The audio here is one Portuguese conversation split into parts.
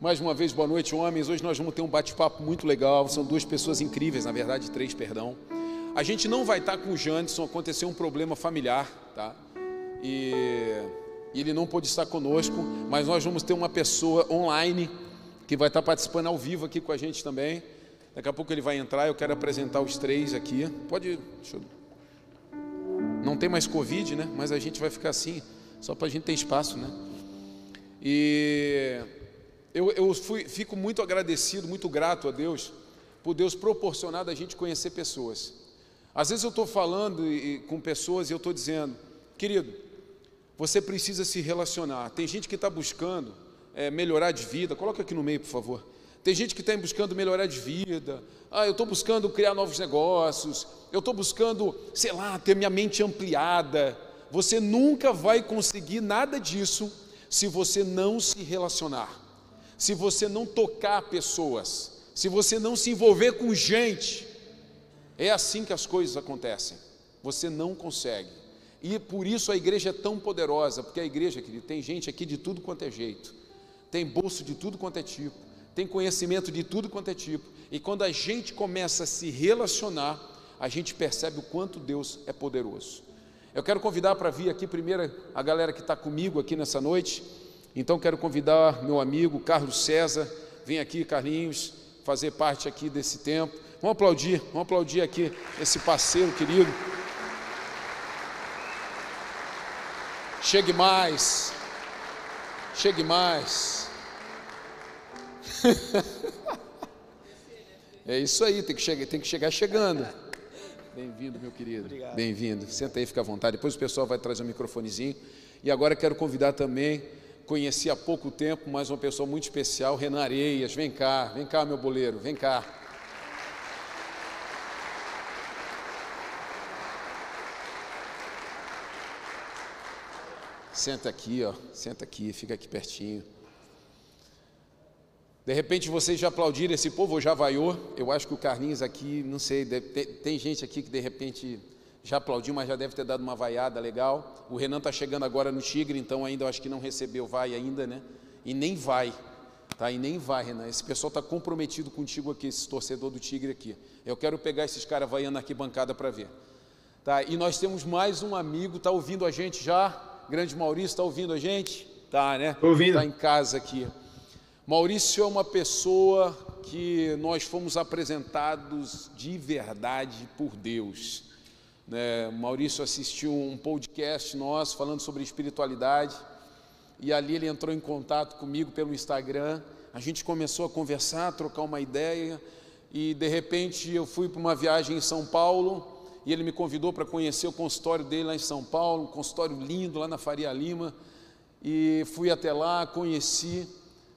Mais uma vez, boa noite, homens. Hoje nós vamos ter um bate-papo muito legal. São duas pessoas incríveis, na verdade, três, perdão. A gente não vai estar com o Janderson, aconteceu um problema familiar, tá? E, e ele não pôde estar conosco, mas nós vamos ter uma pessoa online que vai estar participando ao vivo aqui com a gente também. Daqui a pouco ele vai entrar, eu quero apresentar os três aqui. Pode. Eu... Não tem mais Covid, né? Mas a gente vai ficar assim, só para a gente ter espaço, né? E eu, eu fui, fico muito agradecido, muito grato a Deus, por Deus proporcionar da gente conhecer pessoas. Às vezes eu estou falando e, com pessoas e eu estou dizendo, querido, você precisa se relacionar. Tem gente que está buscando é, melhorar de vida, coloca aqui no meio, por favor. Tem gente que está buscando melhorar de vida. Ah, eu estou buscando criar novos negócios. Eu estou buscando, sei lá, ter minha mente ampliada. Você nunca vai conseguir nada disso se você não se relacionar se você não tocar pessoas, se você não se envolver com gente, é assim que as coisas acontecem. Você não consegue. E por isso a igreja é tão poderosa, porque a igreja, querido, tem gente aqui de tudo quanto é jeito, tem bolso de tudo quanto é tipo, tem conhecimento de tudo quanto é tipo, e quando a gente começa a se relacionar, a gente percebe o quanto Deus é poderoso. Eu quero convidar para vir aqui primeiro a galera que está comigo aqui nessa noite. Então quero convidar meu amigo Carlos César, vem aqui, Carlinhos, fazer parte aqui desse tempo. Vamos aplaudir, vamos aplaudir aqui esse parceiro querido. Chegue mais, chegue mais. é isso aí, tem que chegar, tem que chegar chegando. Bem-vindo, meu querido. Bem-vindo. Senta aí, fica à vontade. Depois o pessoal vai trazer o um microfonezinho. E agora quero convidar também conheci há pouco tempo, mas uma pessoa muito especial, Renan Areias. Vem cá, vem cá, meu boleiro, vem cá. Senta aqui, ó, senta aqui, fica aqui pertinho. De repente vocês já aplaudiram esse povo, já vaiou. Eu acho que o Carlinhos aqui, não sei, deve, tem gente aqui que de repente já aplaudiu, mas já deve ter dado uma vaiada legal. O Renan está chegando agora no Tigre, então ainda eu acho que não recebeu vai ainda, né? E nem vai, tá? E nem vai, Renan. Esse pessoal está comprometido contigo aqui, esse torcedor do Tigre aqui. Eu quero pegar esses caras vaiando aqui bancada para ver. Tá? E nós temos mais um amigo, está ouvindo a gente já? Grande Maurício, está ouvindo a gente? Tá, né? Estou ouvindo. Está em casa aqui. Maurício é uma pessoa que nós fomos apresentados de verdade por Deus. Né, Maurício assistiu um podcast nosso falando sobre espiritualidade e ali ele entrou em contato comigo pelo Instagram. A gente começou a conversar, a trocar uma ideia e de repente eu fui para uma viagem em São Paulo e ele me convidou para conhecer o consultório dele lá em São Paulo, um consultório lindo lá na Faria Lima. E fui até lá, conheci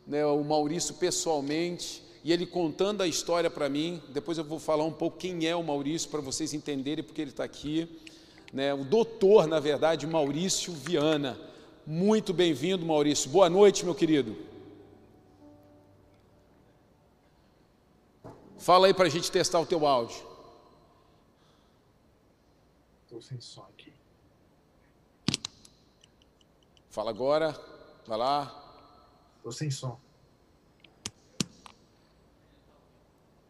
né, o Maurício pessoalmente e ele contando a história para mim. Depois eu vou falar um pouco quem é o Maurício para vocês entenderem porque ele está aqui. Né? O doutor, na verdade, Maurício Viana. Muito bem-vindo, Maurício. Boa noite, meu querido. Fala aí para a gente testar o teu áudio. Estou sem som aqui. Fala agora. Vai lá. Estou sem som.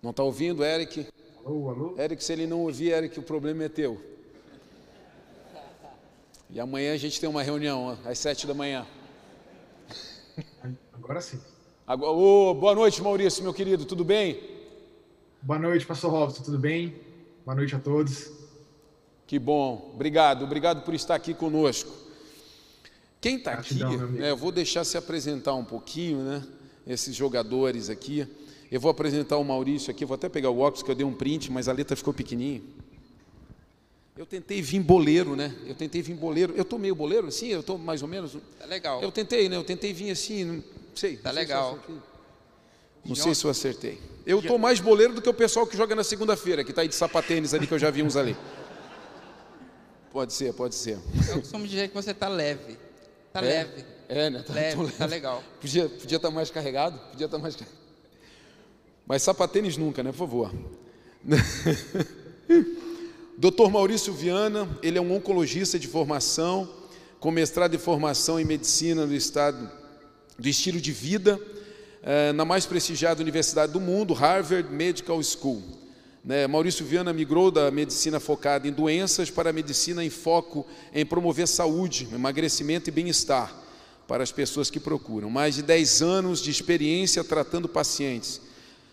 Não está ouvindo, Eric? Alô, alô? Eric, se ele não ouvir, Eric, o problema é teu. E amanhã a gente tem uma reunião às sete da manhã. Agora sim. Agora, oh, boa noite, Maurício, meu querido, tudo bem? Boa noite, pastor Robson, tudo bem? Boa noite a todos. Que bom, obrigado, obrigado por estar aqui conosco. Quem está aqui, né, eu vou deixar se apresentar um pouquinho, né? Esses jogadores aqui. Eu vou apresentar o Maurício aqui, vou até pegar o óculos que eu dei um print, mas a letra ficou pequenininha. Eu tentei vir boleiro, né? Eu tentei vir boleiro. Eu tô meio boleiro assim, eu tô mais ou menos. Tá legal. Eu tentei, né? Eu tentei vir assim, não sei. Tá não sei legal. Se não sei se eu acertei. Eu tô mais boleiro do que o pessoal que joga na segunda-feira, que tá aí de sapatênis ali que eu já vi uns ali. Pode ser, pode ser. Eu costumo dizer que você tá leve. Tá É? leve. É, né? Tá, Leve, tô tá legal. Podia estar podia tá mais carregado? Podia estar mais carregado. Mas sapatênis nunca, né? Por favor. Dr. Maurício Viana, ele é um oncologista de formação, com mestrado em formação em medicina no estado do estilo de vida, eh, na mais prestigiada universidade do mundo, Harvard Medical School. Né? Maurício Viana migrou da medicina focada em doenças para a medicina em foco em promover saúde, emagrecimento e bem-estar para as pessoas que procuram. Mais de 10 anos de experiência tratando pacientes.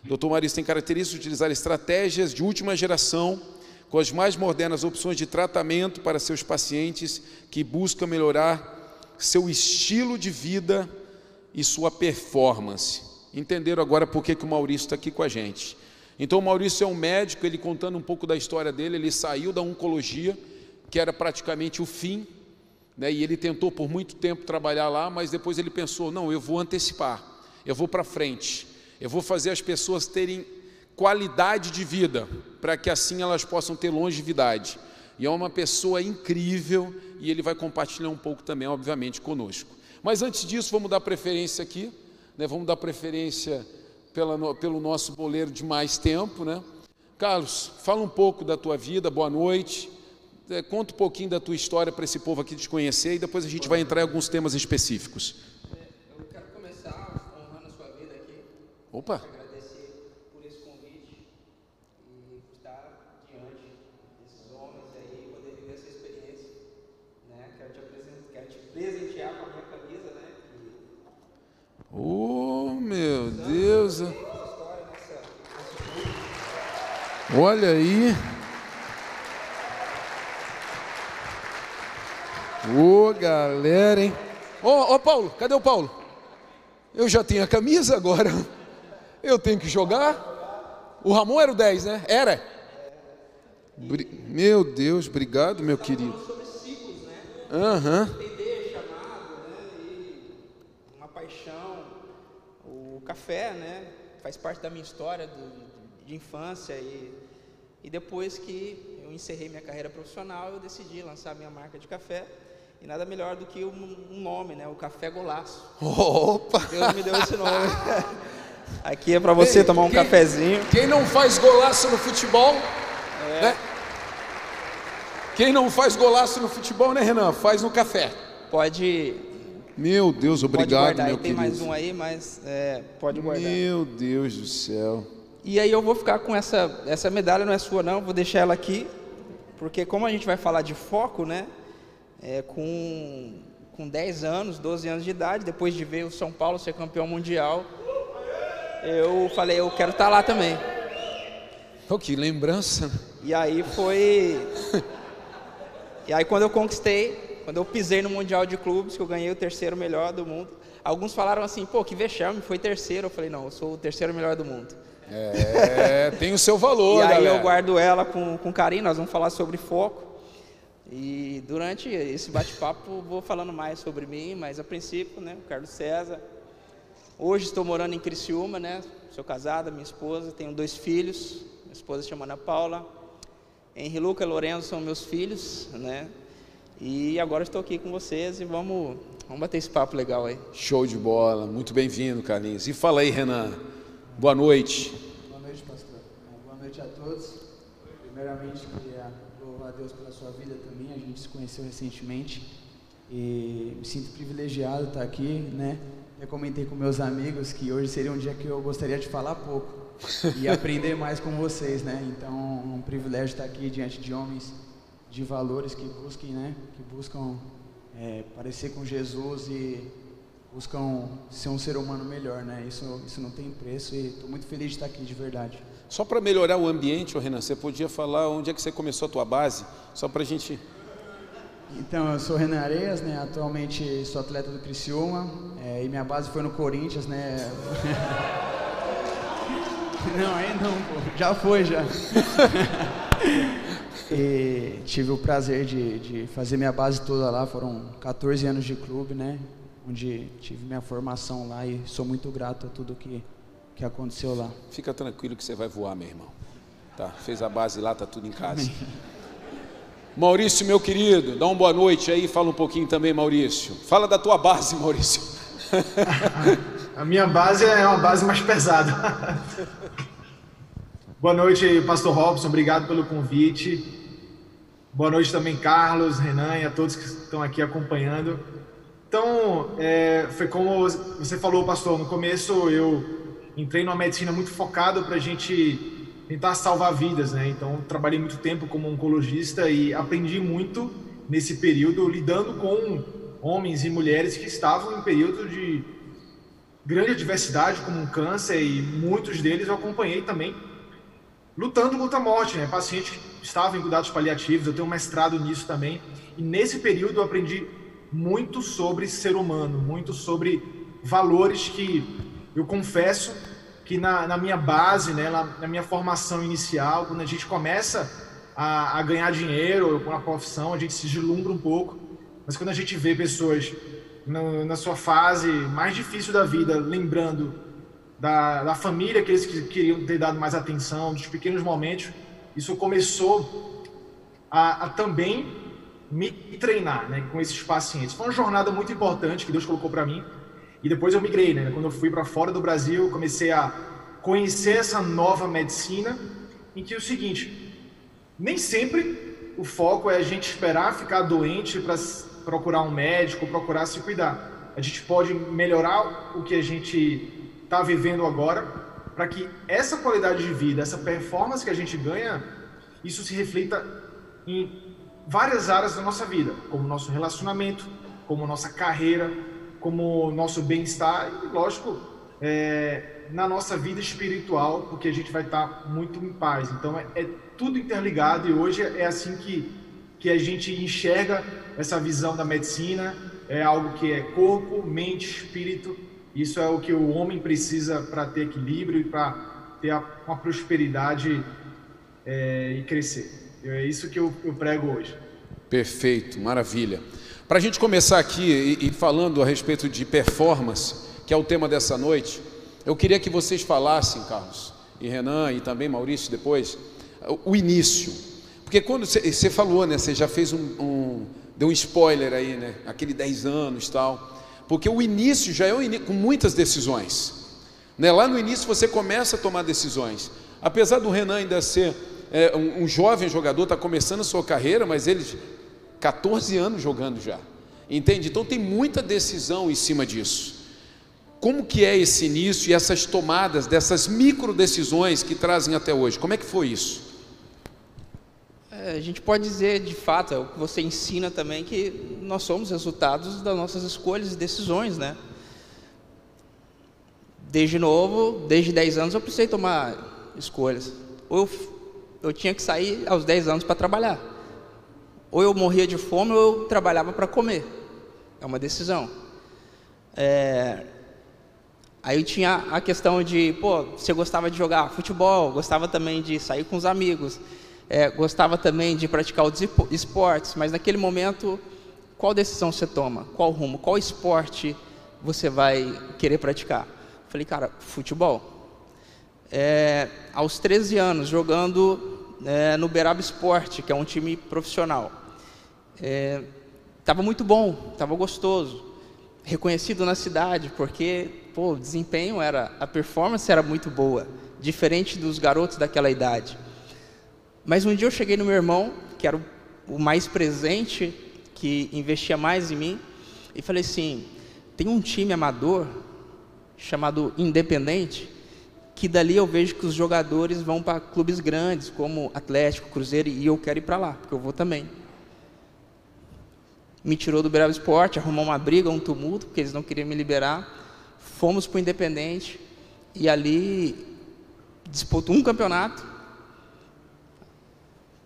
Dr. Maurício tem características de utilizar estratégias de última geração com as mais modernas opções de tratamento para seus pacientes que buscam melhorar seu estilo de vida e sua performance. Entenderam agora por que, que o Maurício está aqui com a gente. Então, o Maurício é um médico, ele contando um pouco da história dele, ele saiu da oncologia, que era praticamente o fim, né, e ele tentou por muito tempo trabalhar lá, mas depois ele pensou: não, eu vou antecipar, eu vou para frente, eu vou fazer as pessoas terem qualidade de vida, para que assim elas possam ter longevidade. E é uma pessoa incrível e ele vai compartilhar um pouco também, obviamente, conosco. Mas antes disso, vamos dar preferência aqui, né? vamos dar preferência pela, pelo nosso boleiro de mais tempo. Né? Carlos, fala um pouco da tua vida, boa noite. É, conta um pouquinho da tua história para esse povo aqui te conhecer e depois a gente vai entrar em alguns temas específicos. Eu quero começar honrando a sua vida aqui. Opa! Agradecer por esse convite e estar diante desses homens aí, poder viver essa experiência. Né? Quero, te apresentar, quero te presentear com a minha camisa, né? Oh, meu Deus! Olha aí. Ô, galera, hein? Ô, ô, Paulo, cadê o Paulo? Eu já tenho a camisa agora. Eu tenho que jogar. O Ramon era o 10, né? Era. Bri- Meu Deus, obrigado, meu querido. Sobre ciclos, né? Aham. entender chamado, né? E uma paixão. O café, né? Faz parte da minha história do- de infância e, e depois que eu encerrei minha carreira profissional, eu decidi lançar minha marca de café. E nada melhor do que um, um nome, né? O Café Golaço. Opa! Deus me deu esse nome. Aqui é para você Ei, tomar um quem- cafezinho. Quem não faz golaço no futebol, né? Quem não faz golaço no futebol, né, Renan? Faz no café. Pode, Meu Deus, obrigado, meu aí. Tem querido. mais um aí, mas é, pode guardar. Meu Deus do céu. E aí eu vou ficar com essa essa medalha não é sua não, vou deixar ela aqui, porque como a gente vai falar de foco, né? É, com com 10 anos, 12 anos de idade, depois de ver o São Paulo ser campeão mundial, eu falei, eu quero estar lá também. Oh, que lembrança. E aí foi E aí quando eu conquistei, quando eu pisei no mundial de clubes, que eu ganhei o terceiro melhor do mundo, alguns falaram assim, pô, que vexame, foi terceiro. Eu falei, não, eu sou o terceiro melhor do mundo. É, tem o seu valor, E aí galera. eu guardo ela com, com carinho, nós vamos falar sobre foco. E durante esse bate-papo vou falando mais sobre mim, mas a princípio, né, o Carlos César. Hoje estou morando em Criciúma, né? Sou casada, minha esposa, tenho dois filhos. Minha esposa se chama Ana Paula. Henri Luca e Lorenzo são meus filhos, né? E agora estou aqui com vocês e vamos, vamos bater esse papo legal aí. Show de bola. Muito bem-vindo, Carlinhos. E fala aí, Renan. Boa noite. Boa noite, pastor. Boa noite a todos. Primeiramente, queria louvar a Deus pela sua vida também. A gente se conheceu recentemente e me sinto privilegiado de estar aqui, né? Eu comentei com meus amigos que hoje seria um dia que eu gostaria de falar pouco e aprender mais com vocês, né? Então, um privilégio estar aqui diante de homens de valores que busquem, né? Que buscam é, parecer com Jesus e buscam ser um ser humano melhor, né? Isso, isso não tem preço e estou muito feliz de estar aqui de verdade. Só para melhorar o ambiente, Renan, você podia falar onde é que você começou a tua base? Só para a gente... Então, eu sou Renan Areias, né? Atualmente sou atleta do Criciúma é, e minha base foi no Corinthians, né? não, aí não, pô. Já foi, já. e tive o prazer de, de fazer minha base toda lá. Foram 14 anos de clube, né? Onde tive minha formação lá e sou muito grato a tudo que, que aconteceu lá. Fica tranquilo que você vai voar, meu irmão. Tá? Fez a base lá, tá tudo em casa. Maurício, meu querido, dá uma boa noite aí, fala um pouquinho também, Maurício. Fala da tua base, Maurício. A minha base é uma base mais pesada. Boa noite, Pastor Robson. Obrigado pelo convite. Boa noite também, Carlos, Renan e a todos que estão aqui acompanhando. Então, é, foi como você falou, pastor, no começo eu entrei numa medicina muito focada para a gente tentar salvar vidas, né? Então, trabalhei muito tempo como oncologista e aprendi muito nesse período lidando com homens e mulheres que estavam em período de grande adversidade, como um câncer, e muitos deles eu acompanhei também lutando contra a morte, né? Pacientes que estavam em cuidados paliativos, eu tenho um mestrado nisso também. E nesse período eu aprendi muito sobre ser humano, muito sobre valores que eu confesso que na, na minha base, né, na, na, minha formação inicial, quando a gente começa a, a ganhar dinheiro com a profissão, a gente se deslumbra um pouco. Mas quando a gente vê pessoas na, na sua fase mais difícil da vida, lembrando da, da família que eles queriam ter dado mais atenção, dos pequenos momentos, isso começou a, a também me treinar né, com esses pacientes. Foi uma jornada muito importante que Deus colocou para mim. E depois eu migrei, né? Quando eu fui para fora do Brasil, comecei a conhecer essa nova medicina, em que é o seguinte, nem sempre o foco é a gente esperar ficar doente para procurar um médico, procurar se cuidar. A gente pode melhorar o que a gente está vivendo agora, para que essa qualidade de vida, essa performance que a gente ganha, isso se reflita em várias áreas da nossa vida, como nosso relacionamento, como nossa carreira, como nosso bem-estar e, lógico, é, na nossa vida espiritual, porque a gente vai estar muito em paz. Então, é, é tudo interligado e hoje é assim que, que a gente enxerga essa visão da medicina. É algo que é corpo, mente, espírito. Isso é o que o homem precisa para ter equilíbrio e para ter uma prosperidade é, e crescer. É isso que eu, eu prego hoje. Perfeito, maravilha. Para a gente começar aqui e, e falando a respeito de performance, que é o tema dessa noite, eu queria que vocês falassem, Carlos, e Renan, e também Maurício depois, o, início. Porque quando você falou, né, você já fez um, um, deu um spoiler aí, né, aquele 10 anos tal, porque o início já é com muitas decisões. Né? Lá no início você começa a tomar decisões. Apesar do Renan ainda ser é, um, um, jovem jogador, está começando a sua carreira, mas ele 14 anos jogando já. Entende? Então tem muita decisão em cima disso. Como que é esse início e essas tomadas dessas micro decisões que trazem até hoje? Como é que foi isso? É, a gente pode dizer de fato, é o que você ensina também, que nós somos resultados das nossas escolhas e decisões, né? Desde novo, desde 10 anos eu precisei tomar escolhas. Ou eu eu tinha que sair aos 10 anos para trabalhar. Ou eu morria de fome ou eu trabalhava para comer. É uma decisão. É... Aí tinha a questão de, pô, você gostava de jogar futebol, gostava também de sair com os amigos, é, gostava também de praticar os esportes, mas naquele momento, qual decisão você toma? Qual rumo? Qual esporte você vai querer praticar? Falei, cara, futebol é, aos 13 anos, jogando é, no Beraba Esporte, que é um time profissional. Estava é, muito bom, estava gostoso, reconhecido na cidade, porque pô, o desempenho era, a performance era muito boa, diferente dos garotos daquela idade. Mas um dia eu cheguei no meu irmão, que era o, mais presente, que investia mais em mim, e falei assim: tem um time amador chamado Independente que dali eu vejo que os jogadores vão para clubes grandes, como Atlético, Cruzeiro, e eu quero ir para lá, porque eu vou também. Me tirou do Bravo Esporte, arrumou uma briga, um tumulto, porque eles não queriam me liberar. Fomos para o Independente, e ali disputou um campeonato.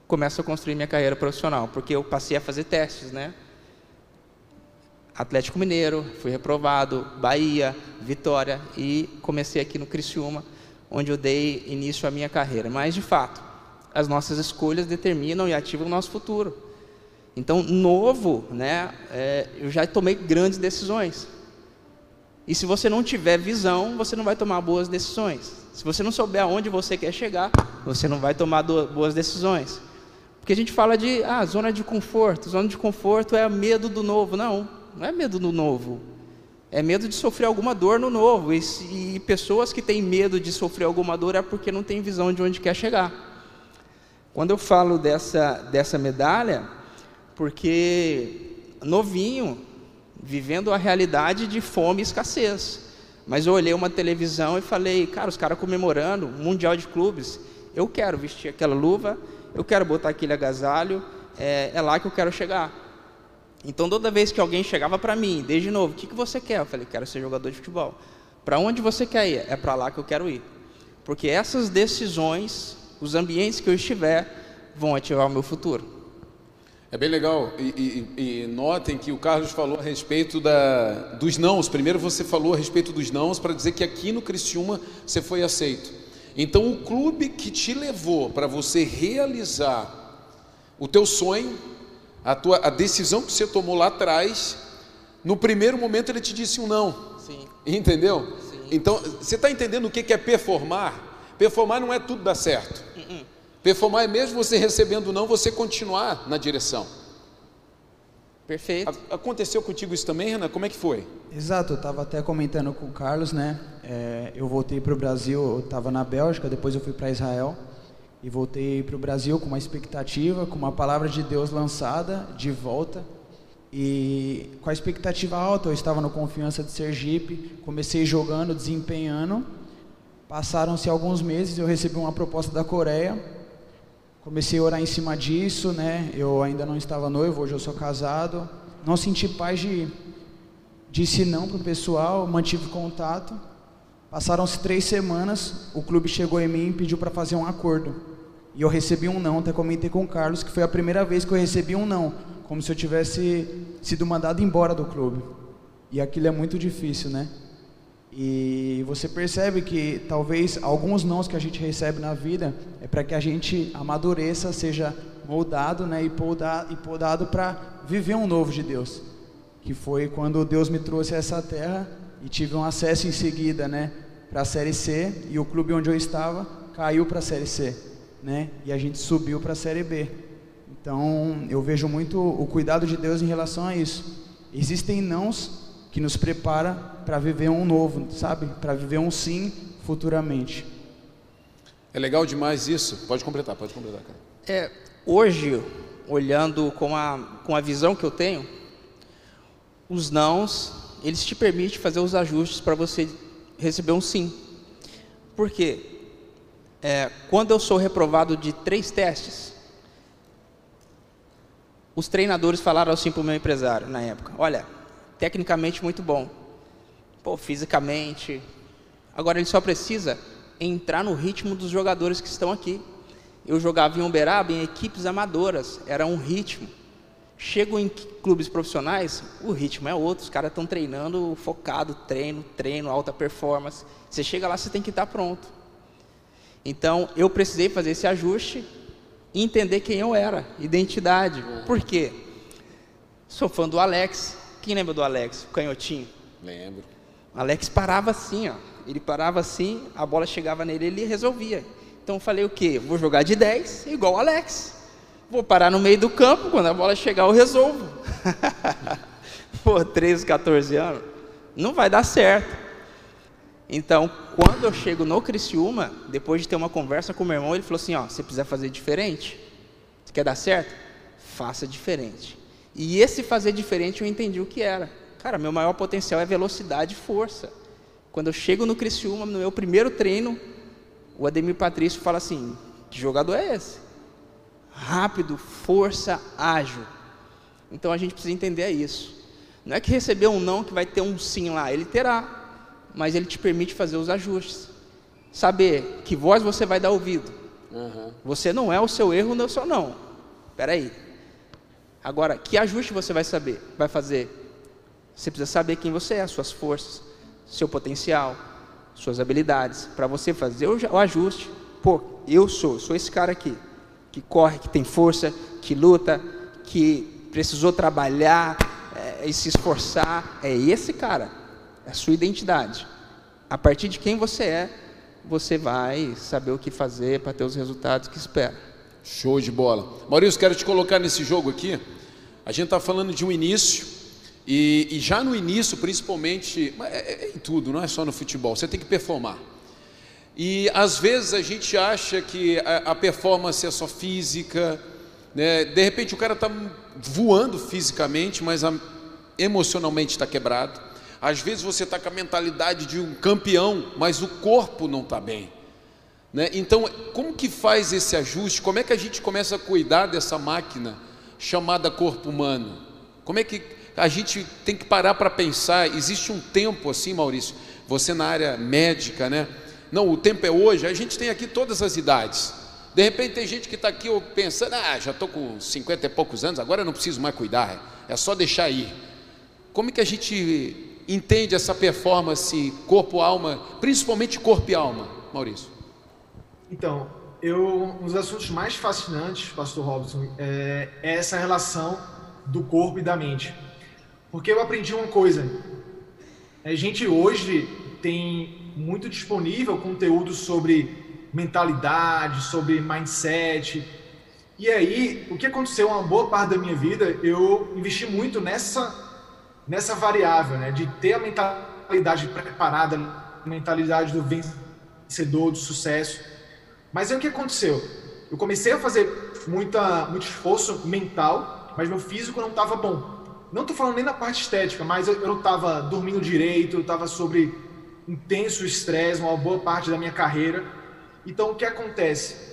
Começo a construir minha carreira profissional, porque eu passei a fazer testes, né? Atlético Mineiro, fui reprovado, Bahia, Vitória e comecei aqui no Criciúma onde eu dei início à minha carreira. Mas, de fato, as nossas escolhas determinam e ativam o nosso futuro. Então, novo, né, é, eu já tomei grandes decisões. E se você não tiver visão, você não vai tomar boas decisões. Se você não souber aonde você quer chegar, você não vai tomar boas decisões. Porque a gente fala de ah, zona de conforto. Zona de conforto é medo do novo. Não, não é medo do novo é medo de sofrer alguma dor no novo. E, e, pessoas que têm medo de sofrer alguma dor é porque não têm visão de onde quer chegar. Quando eu falo dessa, dessa medalha, porque novinho, vivendo a realidade de fome e escassez. Mas eu olhei uma televisão e falei, cara, os caras comemorando Mundial de Clubes, eu quero vestir aquela luva, eu quero botar aquele agasalho, é, é lá que eu quero chegar. Então, toda vez que alguém chegava para mim, desde novo, o que, que você quer? Eu falei, quero ser jogador de futebol. Para onde você quer ir? É para lá que eu quero ir. Porque essas decisões, os ambientes que eu estiver, vão ativar o meu futuro. É bem legal. E, e, e, notem que o Carlos falou a respeito da, dos nãos. Primeiro você falou a respeito dos nãos para dizer que aqui no Criciúma você foi aceito. Então o clube que te levou para você realizar o teu sonho, a, tua, a decisão que você tomou lá atrás, no primeiro momento ele te disse um não. Sim. Entendeu? Sim. Então, você está entendendo o que é performar? Performar não é tudo dar certo. Uh -uh. Performar é mesmo você recebendo não, você continuar na direção. Perfeito. A aconteceu contigo isso também, Renan? Como é que foi? Exato, eu estava até comentando com o Carlos, né? É, eu voltei para o Brasil, eu estava na Bélgica, depois eu fui para Israel e voltei para o Brasil com uma expectativa, com uma palavra de Deus lançada de volta e com a expectativa alta. Eu estava no Confiança de Sergipe, comecei jogando, desempenhando. Passaram-se alguns meses, eu recebi uma proposta da Coreia. Comecei a orar em cima disso, né? Eu ainda não estava noivo, hoje eu sou casado. Não senti paz de disse não para o pessoal, mantive contato. Passaram-se três semanas, o clube chegou em mim e pediu para fazer um acordo. E eu recebi um não, até comentei com o Carlos que foi a primeira vez que eu recebi um não, como se eu tivesse sido mandado embora do clube. E aquilo é muito difícil, né? E você percebe que talvez alguns nãos que a gente recebe na vida é para que a gente amadureça, seja moldado, né, e podado, e podado para viver um novo de Deus. Que foi quando Deus me trouxe a essa terra e tive um acesso em seguida, né, para a Série C e o clube onde eu estava caiu para a Série C, né, e a gente subiu para a Série B. Então eu vejo muito o cuidado de Deus em relação a isso. Existem nãos que nos prepara para viver um novo, sabe? Para viver um sim futuramente. É legal demais isso. Pode completar, pode completar, cara. É, hoje, olhando com a, com a visão que eu tenho, os nãos, eles te permitem fazer os ajustes para você receber um sim. Por quê? É, quando eu sou reprovado de três testes, os treinadores falaram assim para o meu empresário na época: Olha, tecnicamente muito bom, pô, fisicamente. Agora ele só precisa entrar no ritmo dos jogadores que estão aqui. Eu jogava em Uberaba em equipes amadoras, era um ritmo. Chego em clubes profissionais, o ritmo é outro, os caras estão treinando focado, treino, treino, alta performance. Você chega lá, você tem que estar pronto. Então, eu precisei fazer esse ajuste e entender quem eu era, identidade. Por quê? Sou fã do Alex. Quem lembra do Alex, o canhotinho? Lembro. O Alex parava assim, ó. Ele parava assim, a bola chegava nele, ele resolvia. Então eu falei o quê? Vou jogar de 10, igual o Alex. Vou parar no meio do campo, quando a bola chegar eu resolvo. Pô, 13, 14 anos, não vai dar certo. Então, quando eu chego no Criciúma, depois de ter uma conversa com o meu irmão, ele falou assim, ó, você precisa fazer diferente. Você quer dar certo? Faça diferente. E esse fazer diferente eu entendi o que era. Cara, meu maior potencial é velocidade e força. Quando eu chego no Criciúma, no meu primeiro treino, o Ademir Patrício fala assim: que jogador é esse? Rápido, força, ágil. Então a gente precisa entender isso. Não é que receber um não que vai ter um sim lá, ele terá, mas ele te permite fazer os ajustes. Saber que voz você vai dar ouvido. Uhum. Você não é o seu erro, não é o seu não. Espera aí. Agora, que ajuste você vai saber, vai fazer? Você precisa saber quem você é, suas forças, seu potencial, suas habilidades, para você fazer o ajuste. Pô, eu sou, sou esse cara aqui, que corre, que tem força, que luta, que precisou trabalhar é, e se esforçar. É esse cara, é a sua identidade. A partir de quem você é, você vai saber o que fazer para ter os resultados que espera. Show de bola. Maurício, quero te colocar nesse jogo aqui. A gente está falando de um início, e, e, já no início, principalmente, é, é, em tudo, não é só no futebol, você tem que performar. E às vezes a gente acha que a, a performance é só física, né? de repente o cara está voando fisicamente, mas a, emocionalmente está quebrado. Às vezes você está com a mentalidade de um campeão, mas o corpo não está bem. Né? Então, como que faz esse ajuste? Como é que a gente começa a cuidar dessa máquina chamada corpo humano? Como é que a gente tem que parar para pensar? Existe um tempo assim, Maurício? Você na área médica, né? Não, o tempo é hoje. A gente tem aqui todas as idades. De repente tem gente que está aqui pensando, ah, já estou com 50 e poucos anos, agora eu não preciso mais cuidar, é só deixar ir. Como é que a gente entende essa performance corpo-alma, principalmente corpo e alma, Maurício? Então, eu, um dos assuntos mais fascinantes, Pastor Robson, é, é essa relação do corpo e da mente. Porque eu aprendi uma coisa. A gente hoje tem muito disponível conteúdo sobre mentalidade, sobre mindset. E aí, o que aconteceu uma boa parte da minha vida, eu investi muito nessa nessa variável, né, de ter a mentalidade preparada, a mentalidade do vencedor, do sucesso. Mas aí o que aconteceu? Eu comecei a fazer muita, muito esforço mental, mas meu físico não estava bom. Não estou falando nem da parte estética, mas eu, não estava dormindo direito, eu estava sobre intenso estresse uma boa parte da minha carreira. Então o que acontece?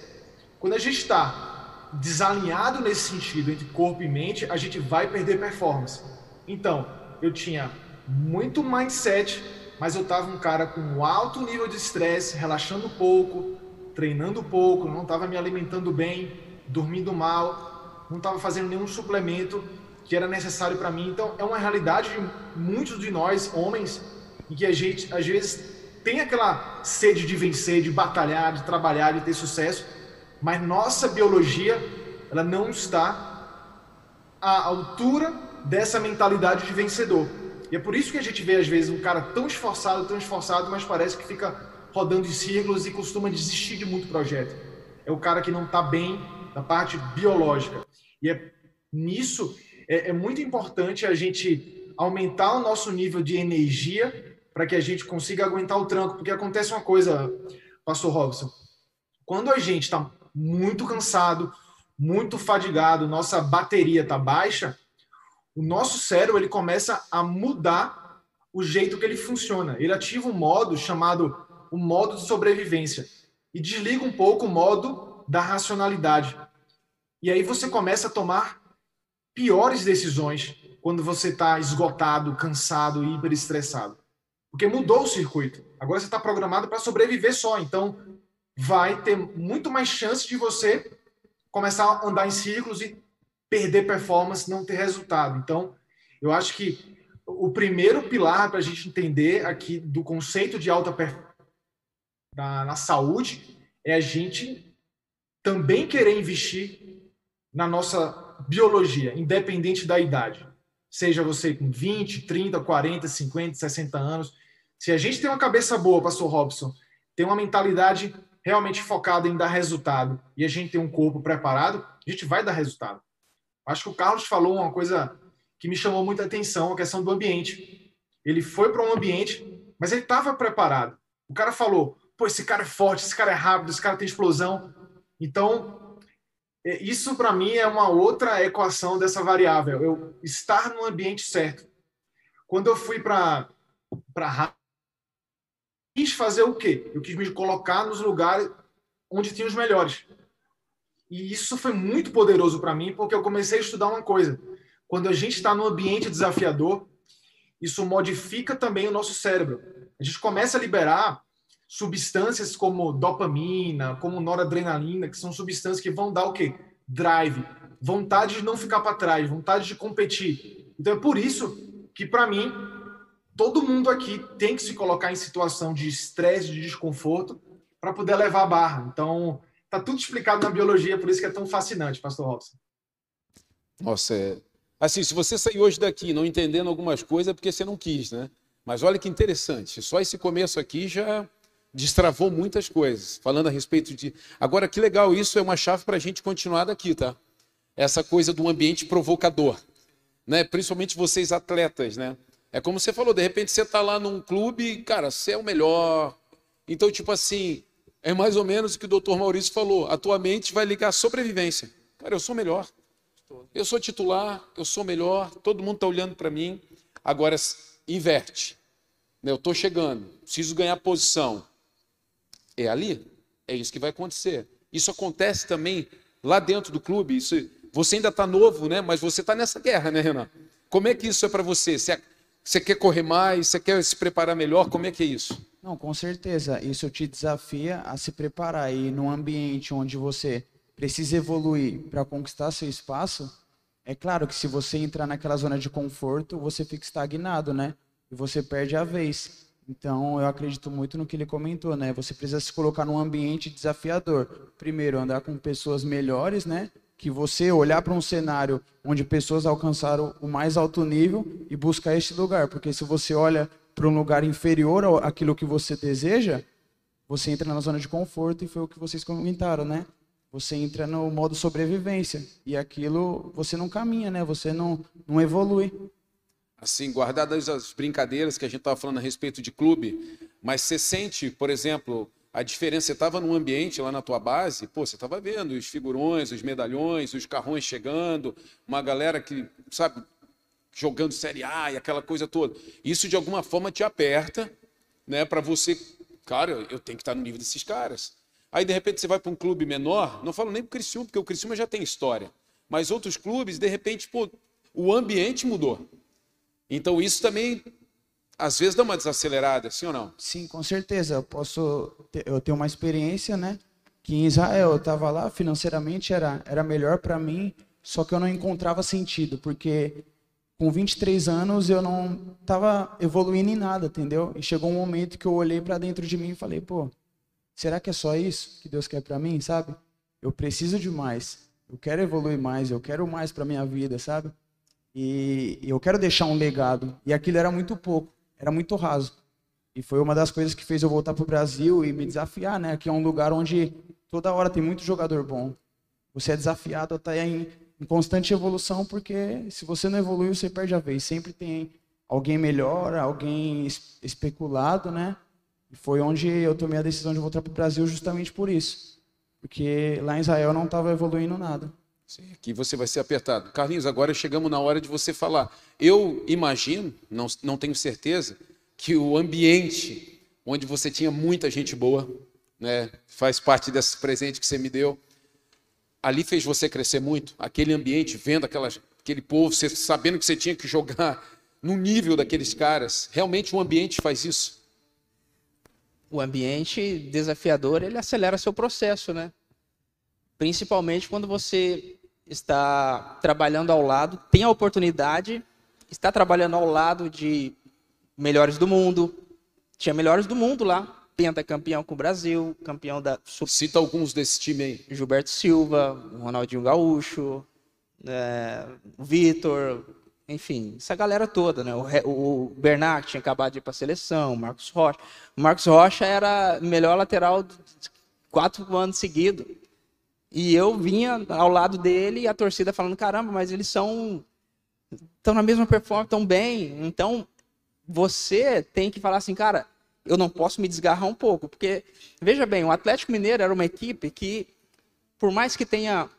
Quando a gente está desalinhado nesse sentido entre corpo e mente, a gente vai perder performance. Então, eu tinha muito mindset, mas eu estava um cara com alto nível de estresse, relaxando pouco, treinando pouco, não estava me alimentando bem, dormindo mal, não estava fazendo nenhum suplemento que era necessário para mim. Então, é uma realidade de muitos de nós, homens, em que a gente, às vezes, tem aquela sede de vencer, de batalhar, de trabalhar, de ter sucesso, mas nossa biologia, ela não está à altura dessa mentalidade de vencedor. E é por isso que a gente vê, às vezes, um cara tão esforçado, tão esforçado, mas parece que fica rodando em círculos e costuma desistir de muito projeto. É o cara que não está bem na parte biológica. E é nisso é, é muito importante a gente aumentar o nosso nível de energia para que a gente consiga aguentar o tranco, porque acontece uma coisa, Pastor Robson, quando a gente está muito cansado, muito fadigado, nossa bateria está baixa, o nosso cérebro ele começa a mudar o jeito que ele funciona. Ele ativa um modo chamado o modo de sobrevivência e desliga um pouco o modo da racionalidade. E aí você começa a tomar piores decisões quando você está esgotado, cansado hiperestressado. Porque mudou o circuito. Agora você está programado para sobreviver só. Então vai ter muito mais chance de você começar a andar em círculos e perder performance, não ter resultado. Então, eu acho que o primeiro pilar para a gente entender aqui do conceito de alta performance na, na saúde é a gente também querer investir na nossa biologia, independente da idade. Seja você com 20, 30, 40, 50, 60 anos. Se a gente tem uma cabeça boa, pastor Robson, tem uma mentalidade realmente focada em dar resultado e a gente tem um corpo preparado, a gente vai dar resultado. Acho que o Carlos falou uma coisa que me chamou muita atenção, a questão do ambiente. Ele foi para um ambiente, mas ele estava preparado. O cara falou: pô, esse cara é forte, esse cara é rápido, esse cara tem explosão. Então, é, isso para mim é uma outra equação dessa variável, eu estar no ambiente certo. Quando eu fui para para quis fazer o quê? Eu quis me colocar nos lugares onde tinha os melhores. E isso foi muito poderoso para mim, porque eu comecei a estudar uma coisa. Quando a gente está num ambiente desafiador, isso modifica também o nosso cérebro. A gente começa a liberar substâncias como dopamina, como noradrenalina, que são substâncias que vão dar o quê? Drive, vontade de não ficar para trás, vontade de competir. Então é por isso que para mim todo mundo aqui tem que se colocar em situação de estresse, de desconforto para poder levar a barra. Então tá tudo explicado na biologia, por isso que é tão fascinante, Pastor Robson. Nossa, é... assim, se você sair hoje daqui não entendendo algumas coisas é porque você não quis, né? Mas olha que interessante, só esse começo aqui já destravou muitas coisas, falando a respeito de. Agora, que legal, isso é uma chave para a gente continuar daqui, tá? Essa coisa do ambiente provocador, né? Principalmente vocês atletas, né? É como você falou, de repente você está lá num clube, cara, você é o melhor. Então, tipo assim, é mais ou menos o que o doutor Maurício falou. A tua mente vai ligar sobrevivência. Cara, eu sou melhor. Eu sou titular, eu sou melhor, todo mundo está olhando para mim. Agora, inverte. Eu estou chegando, preciso ganhar posição. É ali? É isso que vai acontecer. Isso acontece também lá dentro do clube. Isso, você ainda está novo, né? mas você está nessa guerra, né, Renan? Como é que isso é para você? você? Você quer correr mais? Você quer se preparar melhor? Como é que é isso? Não, com certeza. Isso te desafia a se preparar. E num ambiente onde você precisa evoluir para conquistar seu espaço, é claro que se você entrar naquela zona de conforto, você fica estagnado, né? E você perde a vez. Então, eu acredito muito no que ele comentou, né? Você precisa se colocar num ambiente desafiador. Primeiro, andar com pessoas melhores, né? Que você olhar para um cenário onde pessoas alcançaram o mais alto nível e buscar este lugar. Porque se você olha para um lugar inferior àquilo que você deseja, você entra na zona de conforto e foi o que vocês comentaram, né? você entra no modo sobrevivência e aquilo você não caminha, né? Você não, não evolui. Assim, guardadas as brincadeiras que a gente estava falando a respeito de clube, mas você sente, por exemplo, a diferença. Você estava num ambiente lá na tua base, pô, você estava vendo os figurões, os medalhões, os carrões chegando, uma galera que, sabe, jogando Série A e aquela coisa toda. Isso de alguma forma te aperta, né, para você, cara, eu tenho que estar no nível desses caras. Aí, de repente, você vai para um clube menor, não falo nem o Criciúma, porque o Criciúma já tem história. Mas outros clubes, de repente, pô, o ambiente mudou. Então, isso também, às vezes, dá uma desacelerada, sim ou não? Sim, com certeza. Eu posso ter, eu tenho uma experiência, né? Que em Israel eu estava lá, financeiramente era, era melhor para mim, só que eu não encontrava sentido, porque com 23 anos eu não estava evoluindo em nada, entendeu? E chegou um momento que eu olhei para dentro de mim e falei, pô, será que é só isso que Deus quer para mim, sabe? Eu preciso de mais. Eu quero evoluir mais, eu quero mais para minha vida, sabe? E eu quero deixar um legado. E aquilo era muito pouco, era muito raso. E foi uma das coisas que fez eu voltar para o Brasil e me desafiar, né? Que é um lugar onde toda hora tem muito jogador bom. Você é desafiado a estar em, em constante evolução, porque se você não evoluir, você perde a vez. Sempre tem alguém melhor, alguém especulado, né? E foi onde eu tomei a decisão de voltar para o Brasil justamente por isso. Porque lá em Israel não estava evoluindo nada. Sim, aqui você vai ser apertado. Carlinhos, agora chegamos na hora de você falar. Eu imagino, não, não tenho certeza, que o ambiente onde você tinha muita gente boa, né, faz parte desse presente que você me deu, ali fez você crescer muito. Aquele ambiente, vendo aquelas, aquele povo, você, sabendo que você tinha que jogar no nível daqueles caras. Realmente o ambiente faz isso o ambiente desafiador ele acelera seu processo, né? Principalmente quando você está trabalhando ao lado, tem a oportunidade, está trabalhando ao lado de melhores do mundo. Tinha melhores do mundo lá, campeão com o Brasil, campeão da. Cita alguns desse time aí. Gilberto Silva, Ronaldinho Gaúcho, é, Vitor, enfim, essa galera toda, né? O, o Bernard tinha acabado de ir para a seleção, o Marcos Rocha. O Marcos Rocha era melhor lateral quatro anos seguidos. E eu vinha ao lado dele e a torcida falando: caramba, mas eles são. estão na mesma performance, estão bem. Então, você tem que falar assim, cara, eu não posso me desgarrar um pouco. Porque, veja bem, o Atlético Mineiro era uma equipe que, por mais que tenha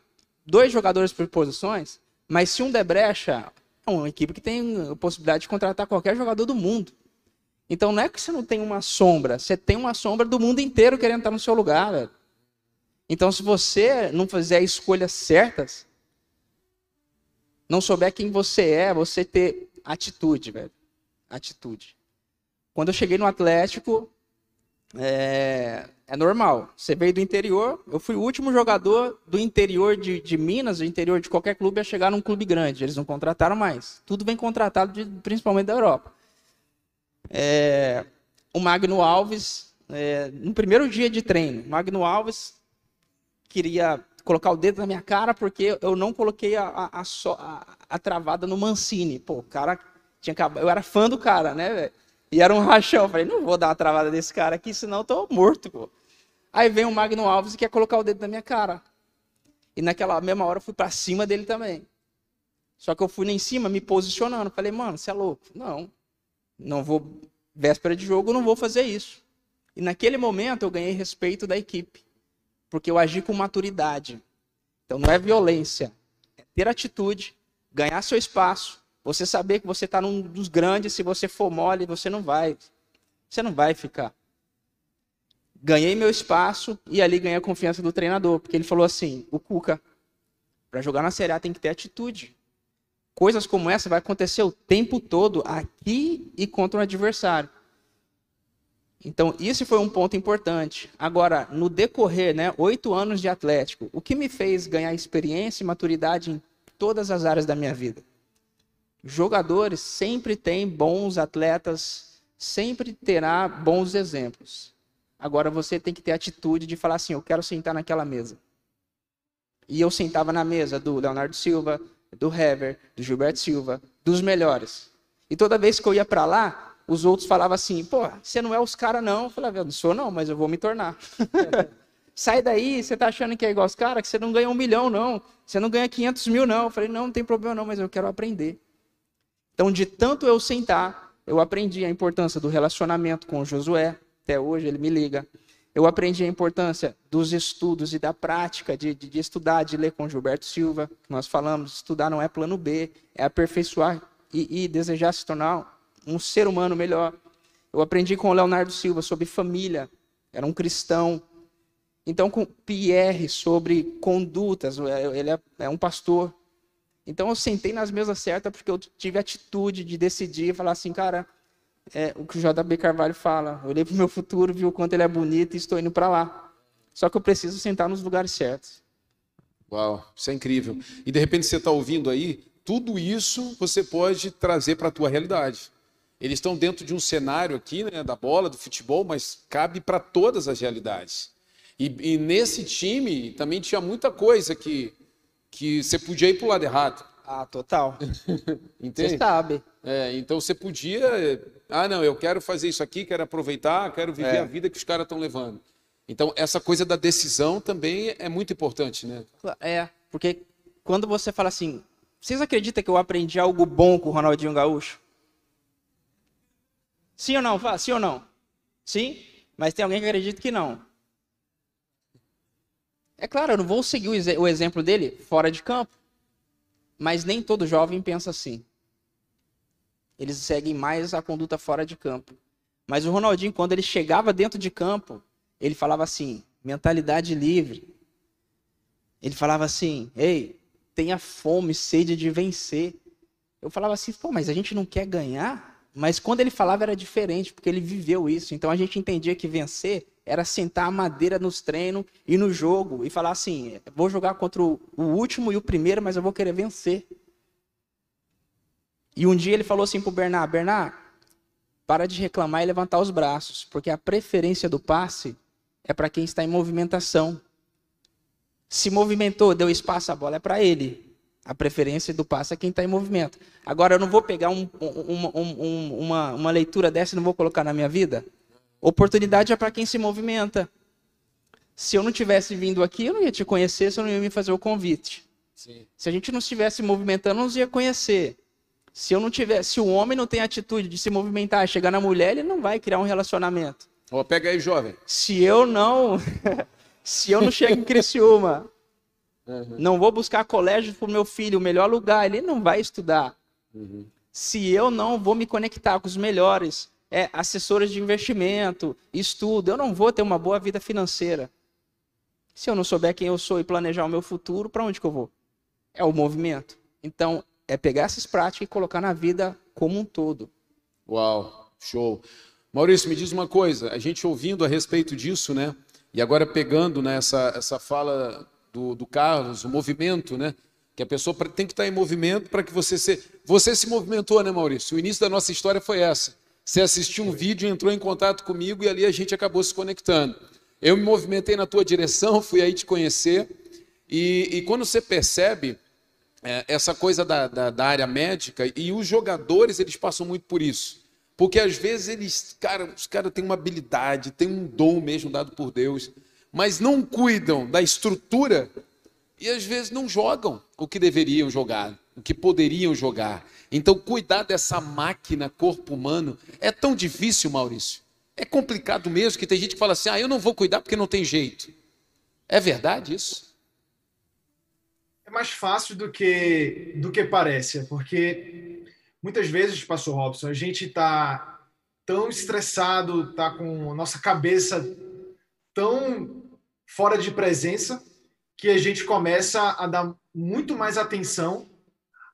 dois jogadores por posições, mas se um der brecha, é uma equipe que tem a possibilidade de contratar qualquer jogador do mundo. Então não é que você não tem uma sombra, você tem uma sombra do mundo inteiro querendo estar no seu lugar, velho. Então se você não fizer escolhas certas, não souber quem você é, você ter atitude, velho. Atitude. Quando eu cheguei no Atlético, é, é normal. Você veio do interior, eu fui o último jogador do interior de, de Minas, do interior de qualquer clube, a chegar num clube grande. Eles não contrataram mais. Tudo vem contratado, de, principalmente da Europa. É, o Magno Alves, é, no primeiro dia de treino, Magno Alves queria colocar o dedo na minha cara porque eu não coloquei a, a, a, a travada no Mancini. Pô, o cara tinha. Eu era fã do cara, né, velho? E era um rachão. Eu falei, não vou dar uma travada desse cara aqui, senão eu tô morto, pô. Aí vem o Magno Alves e quer colocar o dedo na minha cara. E naquela mesma hora eu fui para cima dele também. Só que eu fui lá em cima, me posicionando. Falei, mano, você é louco? Não. Não vou. Véspera de jogo, não vou fazer isso. E naquele momento eu ganhei respeito da equipe. Porque eu agi com maturidade. Então não é violência. É ter atitude, ganhar seu espaço Você saber que você está num dos grandes, se você for mole, você não vai. Você não vai ficar. Ganhei meu espaço e ali ganhei a confiança do treinador, porque ele falou assim: o Cuca, para jogar na Série A tem que ter atitude. Coisas como essa vai acontecer o tempo todo aqui e contra o adversário. Então, isso foi um ponto importante. Agora, no decorrer, né, oito anos de Atlético, o que me fez ganhar experiência e maturidade em todas as áreas da minha vida? Jogadores sempre têm bons atletas, sempre terá bons exemplos. Agora, você tem que ter a atitude de falar assim: eu quero sentar naquela mesa. E eu sentava na mesa do Leonardo Silva, do Hever, do Gilberto Silva, dos melhores. E toda vez que eu ia para lá, os outros falavam assim, pô, você não é os caras não. Eu falava, eu não sou não, mas eu vou me tornar. Sai daí, você tá achando que é igual os caras, que você não ganha um milhão não, você não ganha 500 mil não. Eu falei, não, não tem problema não, mas eu quero aprender. Então, de tanto eu sentar, eu aprendi a importância do relacionamento com o Josué, até hoje ele me liga. Eu aprendi a importância dos estudos e da prática de, de, de estudar, de ler com Gilberto Silva, nós falamos, estudar não é plano B, é aperfeiçoar e, e desejar se tornar um ser humano melhor. Eu aprendi com o Leonardo Silva sobre família, era um cristão. Então, com Pierre sobre condutas, é, ele é, é um pastor. Então, eu sentei nas mesas certas porque eu tive atitude de decidir e falar assim, cara, é, o que o JB Carvalho fala. Eu olhei para o meu futuro, vi o quanto ele é bonito e estou indo para lá. Só que eu preciso sentar nos lugares certos. Uau, isso é incrível. E de repente você está ouvindo aí, tudo isso você pode trazer para a tua realidade. Eles estão dentro de um cenário aqui, né, da bola, do futebol, mas cabe para todas as realidades. E, e, nesse time também tinha muita coisa que, que você podia ir para o lado errado. Ah, total. Você sabe. É, então você podia. Ah, não, eu quero fazer isso aqui, quero aproveitar, quero viver é. a vida que os caras estão levando. Então, essa coisa da decisão também é muito importante, né? É, porque quando você fala assim, vocês acreditam que eu aprendi algo bom com o Ronaldinho Gaúcho? Sim ou não? Sim ou não? Sim? Mas tem alguém que acredita que não. É claro, eu não vou seguir o exemplo dele fora de campo. Mas nem todo jovem pensa assim. Eles seguem mais a conduta fora de campo. Mas o Ronaldinho, quando ele chegava dentro de campo, ele falava assim: mentalidade livre. Ele falava assim: ei, tenha fome, sede de vencer. Eu falava assim: pô, mas a gente não quer ganhar? Mas quando ele falava era diferente, porque ele viveu isso. Então a gente entendia que vencer era sentar a madeira nos treinos e no jogo e falar assim: vou jogar contra o, último e o primeiro, mas eu vou querer vencer. E um dia ele falou assim pro Bernard: Bernard, para de reclamar e levantar os braços, porque a preferência do passe é para quem está em movimentação. Se movimentou, deu espaço, a bola é para ele. A preferência do passe é quem está em movimento. Agora, eu não vou pegar um, um, um, uma, uma leitura dessa e não vou colocar na minha vida. Oportunidade é para quem se movimenta. Se eu não tivesse vindo aqui, eu não ia te conhecer, se eu não ia me fazer o convite. Sim. Se a gente não estivesse movimentando, não nos ia conhecer. Se eu não tivesse, se o homem não tem atitude de se movimentar, chegar na mulher, ele não vai criar um relacionamento. Oh, pega aí, jovem. Se eu não, se eu não chego em Criciúma Uhum. Não vou buscar colégio para o meu filho, o melhor lugar. Ele não vai estudar. Uhum. Se eu não vou me conectar com os melhores é, assessores de investimento, estudo, eu não vou ter uma boa vida financeira. Se eu não souber quem eu sou e planejar o meu futuro, para onde que eu vou? É o movimento. Então, é pegar essas práticas e colocar na vida como um todo. Uau, show. Maurício, me diz uma coisa, a gente ouvindo a respeito disso, né? E agora pegando nessa né, essa fala do, do Carlos, o movimento, né? Que a pessoa tem que estar em movimento para que você se. Você se movimentou, né, Maurício? O início da nossa história foi essa. Você assistiu um vídeo, entrou em contato comigo e ali a gente acabou se conectando. Eu me movimentei na tua direção, fui aí te conhecer. E, e quando você percebe é, essa coisa da, da, da, área médica, e os jogadores, eles passam muito por isso. Porque às vezes eles, cara, os caras têm uma habilidade, têm um dom mesmo dado por Deus mas não cuidam da estrutura e às vezes não jogam o que deveriam jogar, o que poderiam jogar. Então, cuidar dessa máquina corpo humano é tão difícil, Maurício. É complicado mesmo que tem gente que fala assim: ah, eu não vou cuidar porque não tem jeito. É verdade isso? é mais fácil do que, do que parece, porque muitas vezes, pastor Robson, a gente está tão estressado, está com a nossa cabeça tão fora de presença, que a gente começa a dar muito mais atenção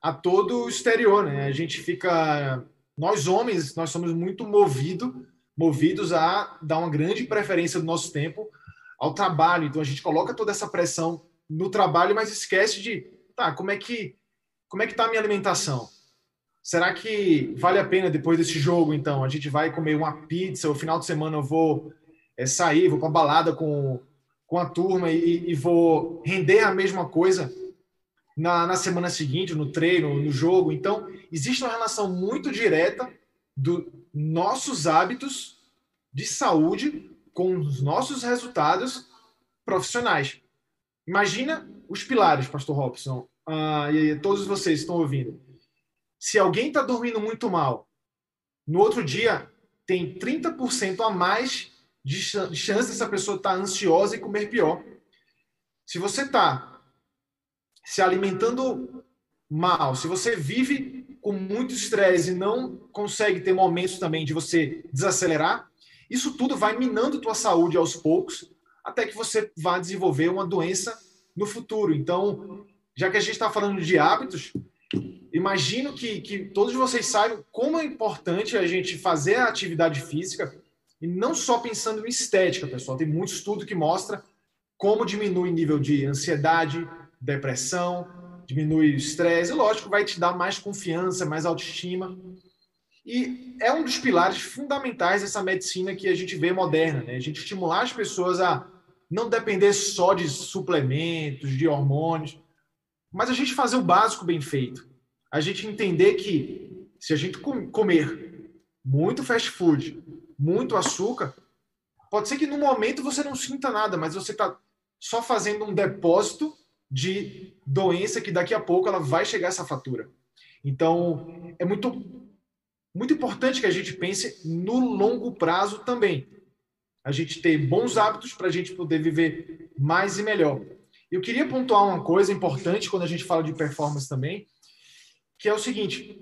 a todo o exterior, né? A gente fica, nós homens, nós somos muito movido, movidos a dar uma grande preferência do nosso tempo ao trabalho. Então a gente coloca toda essa pressão no trabalho, mas esquece de, tá, como é que como é que tá a minha alimentação? Será que vale a pena depois desse jogo, então? A gente vai comer uma pizza, o final de semana eu vou é, sair, vou para balada com, com a turma e, e, vou render a mesma coisa na, na semana seguinte, no treino, no jogo. Então, existe uma relação muito direta dos nossos hábitos de saúde com os nossos resultados profissionais. Imagina os pilares, Pastor Robson, uh, e todos vocês estão ouvindo. Se alguém está dormindo muito mal, no outro dia tem 30% a mais de chance dessa pessoa estar tá ansiosa e comer pior. Se você está se alimentando mal, se você vive com muito estresse e não consegue ter momentos também de você desacelerar, isso tudo vai minando tua saúde aos poucos até que você vá desenvolver uma doença no futuro. Então, já que a gente está falando de hábitos, imagino que, que todos vocês saibam como é importante a gente fazer a atividade física e não só pensando em estética, pessoal. Tem muito estudo que mostra como diminui nível de ansiedade, depressão, diminui o estresse. Lógico, vai te dar mais confiança, mais autoestima. E é um dos pilares fundamentais dessa medicina que a gente vê moderna, né? A gente estimular as pessoas a não depender só de suplementos, de hormônios, mas a gente fazer o básico bem feito. A gente entender que se a gente comer muito fast food, muito açúcar, pode ser que no momento você não sinta nada, mas você está só fazendo um depósito de doença que daqui a pouco ela vai chegar essa fatura. Então, é muito muito importante que a gente pense no longo prazo também a gente ter bons hábitos para a gente poder viver mais e melhor. Eu queria pontuar uma coisa importante quando a gente fala de performance também, que é o seguinte: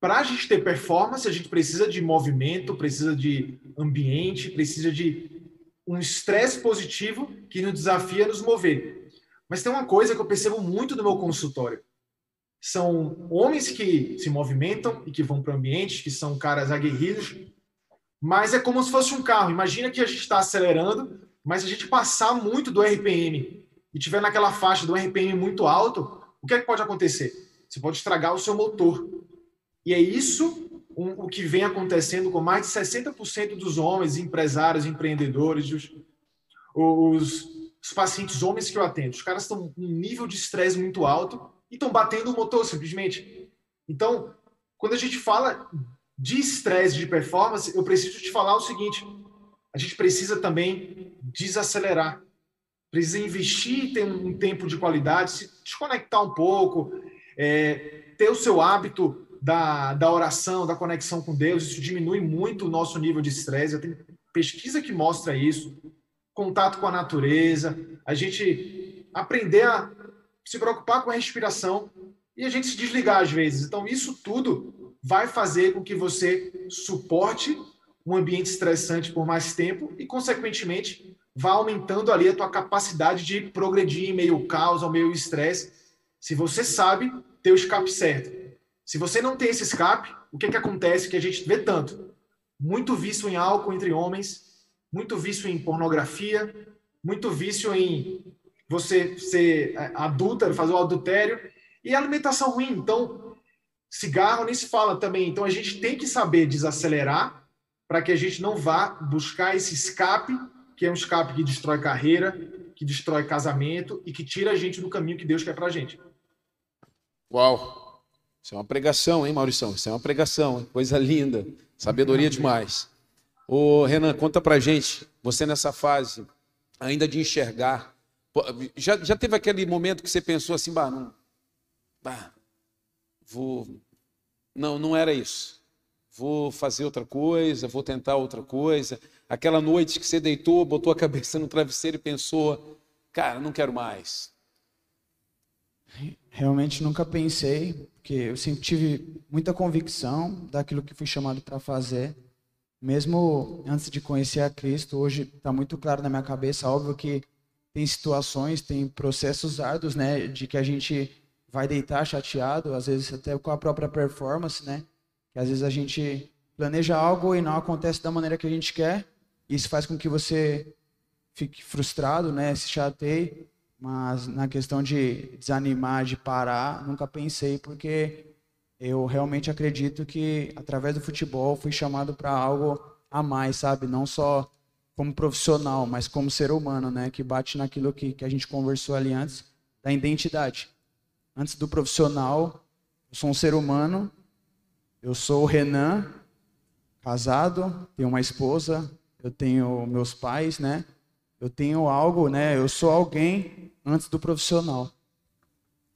para a gente ter performance, a gente precisa de movimento, precisa de ambiente, precisa de um estresse positivo que nos desafia a nos mover. Mas tem uma coisa que eu percebo muito no meu consultório. São homens que se movimentam e que vão para ambientes que são caras aguerridos, mas é como se fosse um carro. Imagina que a gente está acelerando, mas se a gente passar muito do RPM e tiver naquela faixa do RPM muito alto, o que é que pode acontecer? Você pode estragar o seu motor. E é isso um, o que vem acontecendo com mais de 60% dos homens, empresários, empreendedores, os, os, os pacientes homens que eu atendo. Os caras estão com um nível de estresse muito alto e estão batendo o motor simplesmente. Então, quando a gente fala de estresse de performance, eu preciso te falar o seguinte: a gente precisa também desacelerar, precisa investir, ter um tempo de qualidade, se desconectar um pouco, é, ter o seu hábito da, da oração, da conexão com Deus, isso diminui muito o nosso nível de estresse. Tem pesquisa que mostra isso. Contato com a natureza, a gente aprender a se preocupar com a respiração e a gente se desligar às vezes. Então, isso tudo vai fazer com que você suporte um ambiente estressante por mais tempo e, consequentemente, vá aumentando ali a tua capacidade de progredir em meio ao caos, ao meio estresse, se você sabe ter o escape certo. Se você não tem esse escape, o que, que acontece que a gente vê tanto? Muito vício em álcool entre homens, muito vício em pornografia, muito vício em você ser é, adulta, fazer o adultério, e alimentação ruim. Então, Cigarro nem se fala também. Então a gente tem que saber desacelerar para que a gente não vá buscar esse escape, que é um escape que destrói carreira, que destrói casamento e que tira a gente do caminho que Deus quer para a gente. Uau! Isso é uma pregação, hein, Maurição? Isso é uma pregação, coisa linda. Sabedoria demais. Ô, Renan, conta pra gente, você nessa fase ainda de enxergar, já, já teve aquele momento que você pensou assim, bah, não, bah, vou. Não, não era isso. Vou fazer outra coisa, vou tentar outra coisa. Aquela noite que você deitou, botou a cabeça no travesseiro e pensou: cara, não quero mais. Realmente nunca pensei, porque eu sempre tive muita convicção daquilo que fui chamado para fazer. Mesmo antes de conhecer a Cristo, hoje está muito claro na minha cabeça, óbvio que tem situações, tem processos árduos, né, de que a gente vai deitar chateado, às vezes até com a própria performance, né? Que às vezes a gente planeja algo e não acontece da maneira que a gente quer. Isso faz com que você fique frustrado, né? Se chateie. Mas na questão de desanimar, de parar, nunca pensei, porque eu realmente acredito que através do futebol fui chamado para algo a mais, sabe? Não só como profissional, mas como ser humano, né? Que bate naquilo que, que a gente conversou ali antes, da identidade. Antes do profissional, eu sou um ser humano, eu sou o Renan, casado, tenho uma esposa, eu tenho meus pais, né? Eu tenho algo, né? Eu sou alguém antes do profissional.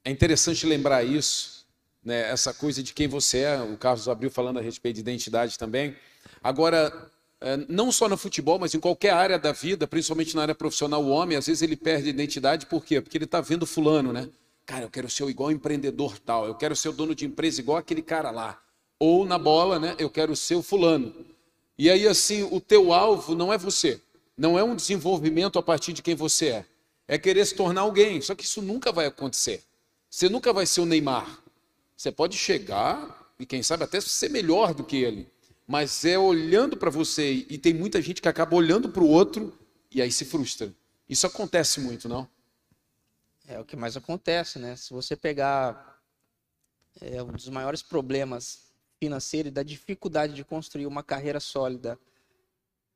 É interessante lembrar isso, né? Essa coisa de quem você é. O Carlos abriu falando a respeito de identidade também. Agora, é, não só no futebol, mas em qualquer área da vida, principalmente na área profissional, o homem, às vezes ele perde identidade, por quê? Porque ele está vendo fulano, né? Cara, eu quero ser igual empreendedor tal, eu quero ser o dono de empresa igual aquele cara lá. Ou na bola, né? Eu quero ser o fulano. E aí, assim, o teu alvo não é você. Não é um desenvolvimento a partir de quem você é. É querer se tornar alguém. Só que isso nunca vai acontecer. Você nunca vai ser o Neymar. Você pode chegar e, quem sabe, até ser melhor do que ele. Mas é olhando para você. E tem muita gente que acaba olhando para o outro e aí se frustra. Isso acontece muito, não? É o que mais acontece, né? Se você pegar é, um dos maiores problemas financeiros da dificuldade de construir uma carreira sólida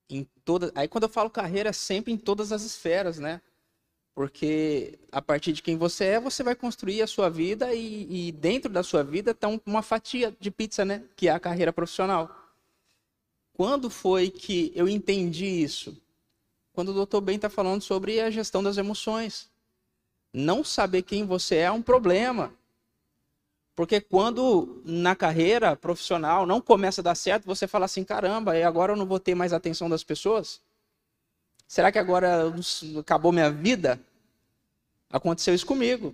em toda. Aí quando eu falo carreira, é sempre em todas as esferas, né? Porque a partir de quem você é, você vai construir a sua vida e, e dentro da sua vida está uma fatia de pizza, né? Que é a carreira profissional. Quando foi que eu entendi isso? Quando o Dr. Ben está falando sobre a gestão das emoções. Não saber quem você é é um problema. Porque quando na carreira profissional não começa a dar certo, você fala assim: caramba, e agora eu não vou ter mais atenção das pessoas? Será que agora acabou minha vida? Aconteceu isso comigo.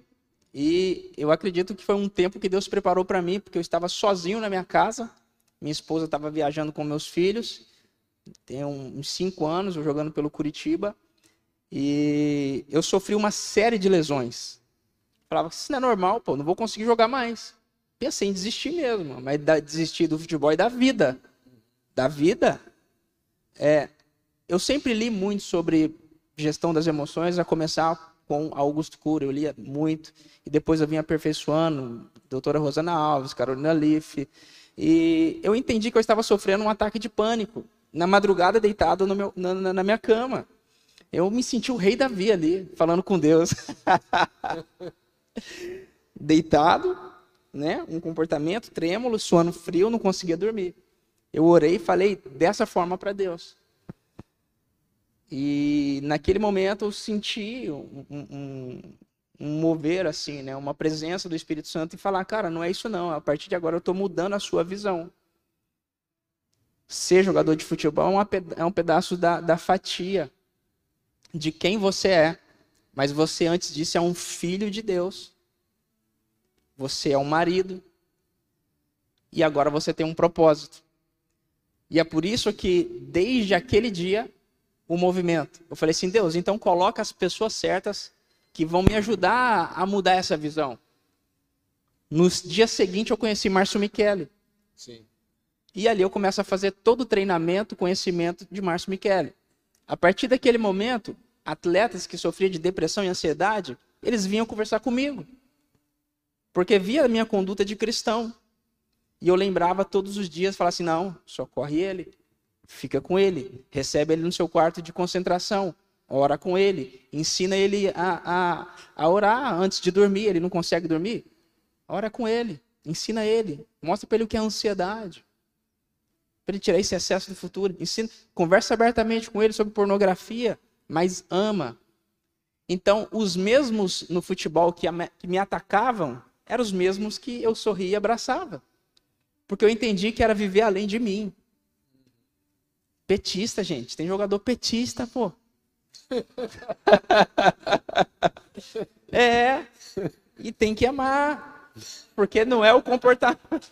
E eu acredito que foi um tempo que Deus preparou para mim, porque eu estava sozinho na minha casa, minha esposa estava viajando com meus filhos, tem uns cinco anos, jogando pelo Curitiba, e eu sofri uma série de lesões. Falava isso não é normal, pô, não vou conseguir jogar mais. Pensei em desistir mesmo, mas desistir do futebol e da vida. Da vida. É, eu sempre li muito sobre gestão das emoções, a começar com Augusto Cury, eu lia muito, e depois eu vim aperfeiçoando, doutora Rosana Alves, Carolina Leaf, e eu entendi que eu estava sofrendo um ataque de pânico, na madrugada deitado meu, na, na minha cama. Eu me senti o rei Davi ali, falando com Deus. Deitado, né? Um comportamento trêmulo, sono frio, não conseguia dormir. Eu orei e falei dessa forma para Deus. E naquele momento eu senti um, um, um, mover assim, né? Uma presença do Espírito Santo e falar, cara, não é isso não. A partir de agora eu estou mudando a sua visão. Ser jogador de futebol é um pedaço da, da fatia de quem você é, mas você antes disso é um filho de Deus. Você é um marido. E agora você tem um propósito. E é por isso que desde aquele dia o movimento. Eu falei assim, Deus, então coloca as pessoas certas que vão me ajudar a mudar essa visão. No dia seguinte eu conheci Márcio Michele. Sim. E ali eu começo a fazer todo o treinamento, conhecimento de Márcio Michele. A partir daquele momento, atletas que sofriam de depressão e ansiedade, eles vinham conversar comigo. Porque via a minha conduta de cristão. E eu lembrava todos os dias, falava assim, não, socorre ele, fica com ele, recebe ele no seu quarto de concentração, ora com ele, ensina ele a, a, a orar antes de dormir, ele não consegue dormir, ora com ele, ensina ele, mostra para ele o que é ansiedade, para ele tirar esse excesso do futuro, ensina, conversa abertamente com ele sobre pornografia, mas ama. Então, os mesmos no futebol que, me atacavam eram os mesmos que eu sorria e abraçava. Porque eu entendi que era viver além de mim. Petista, gente. Tem jogador petista, pô. é. E tem que amar, porque não é o comportamento.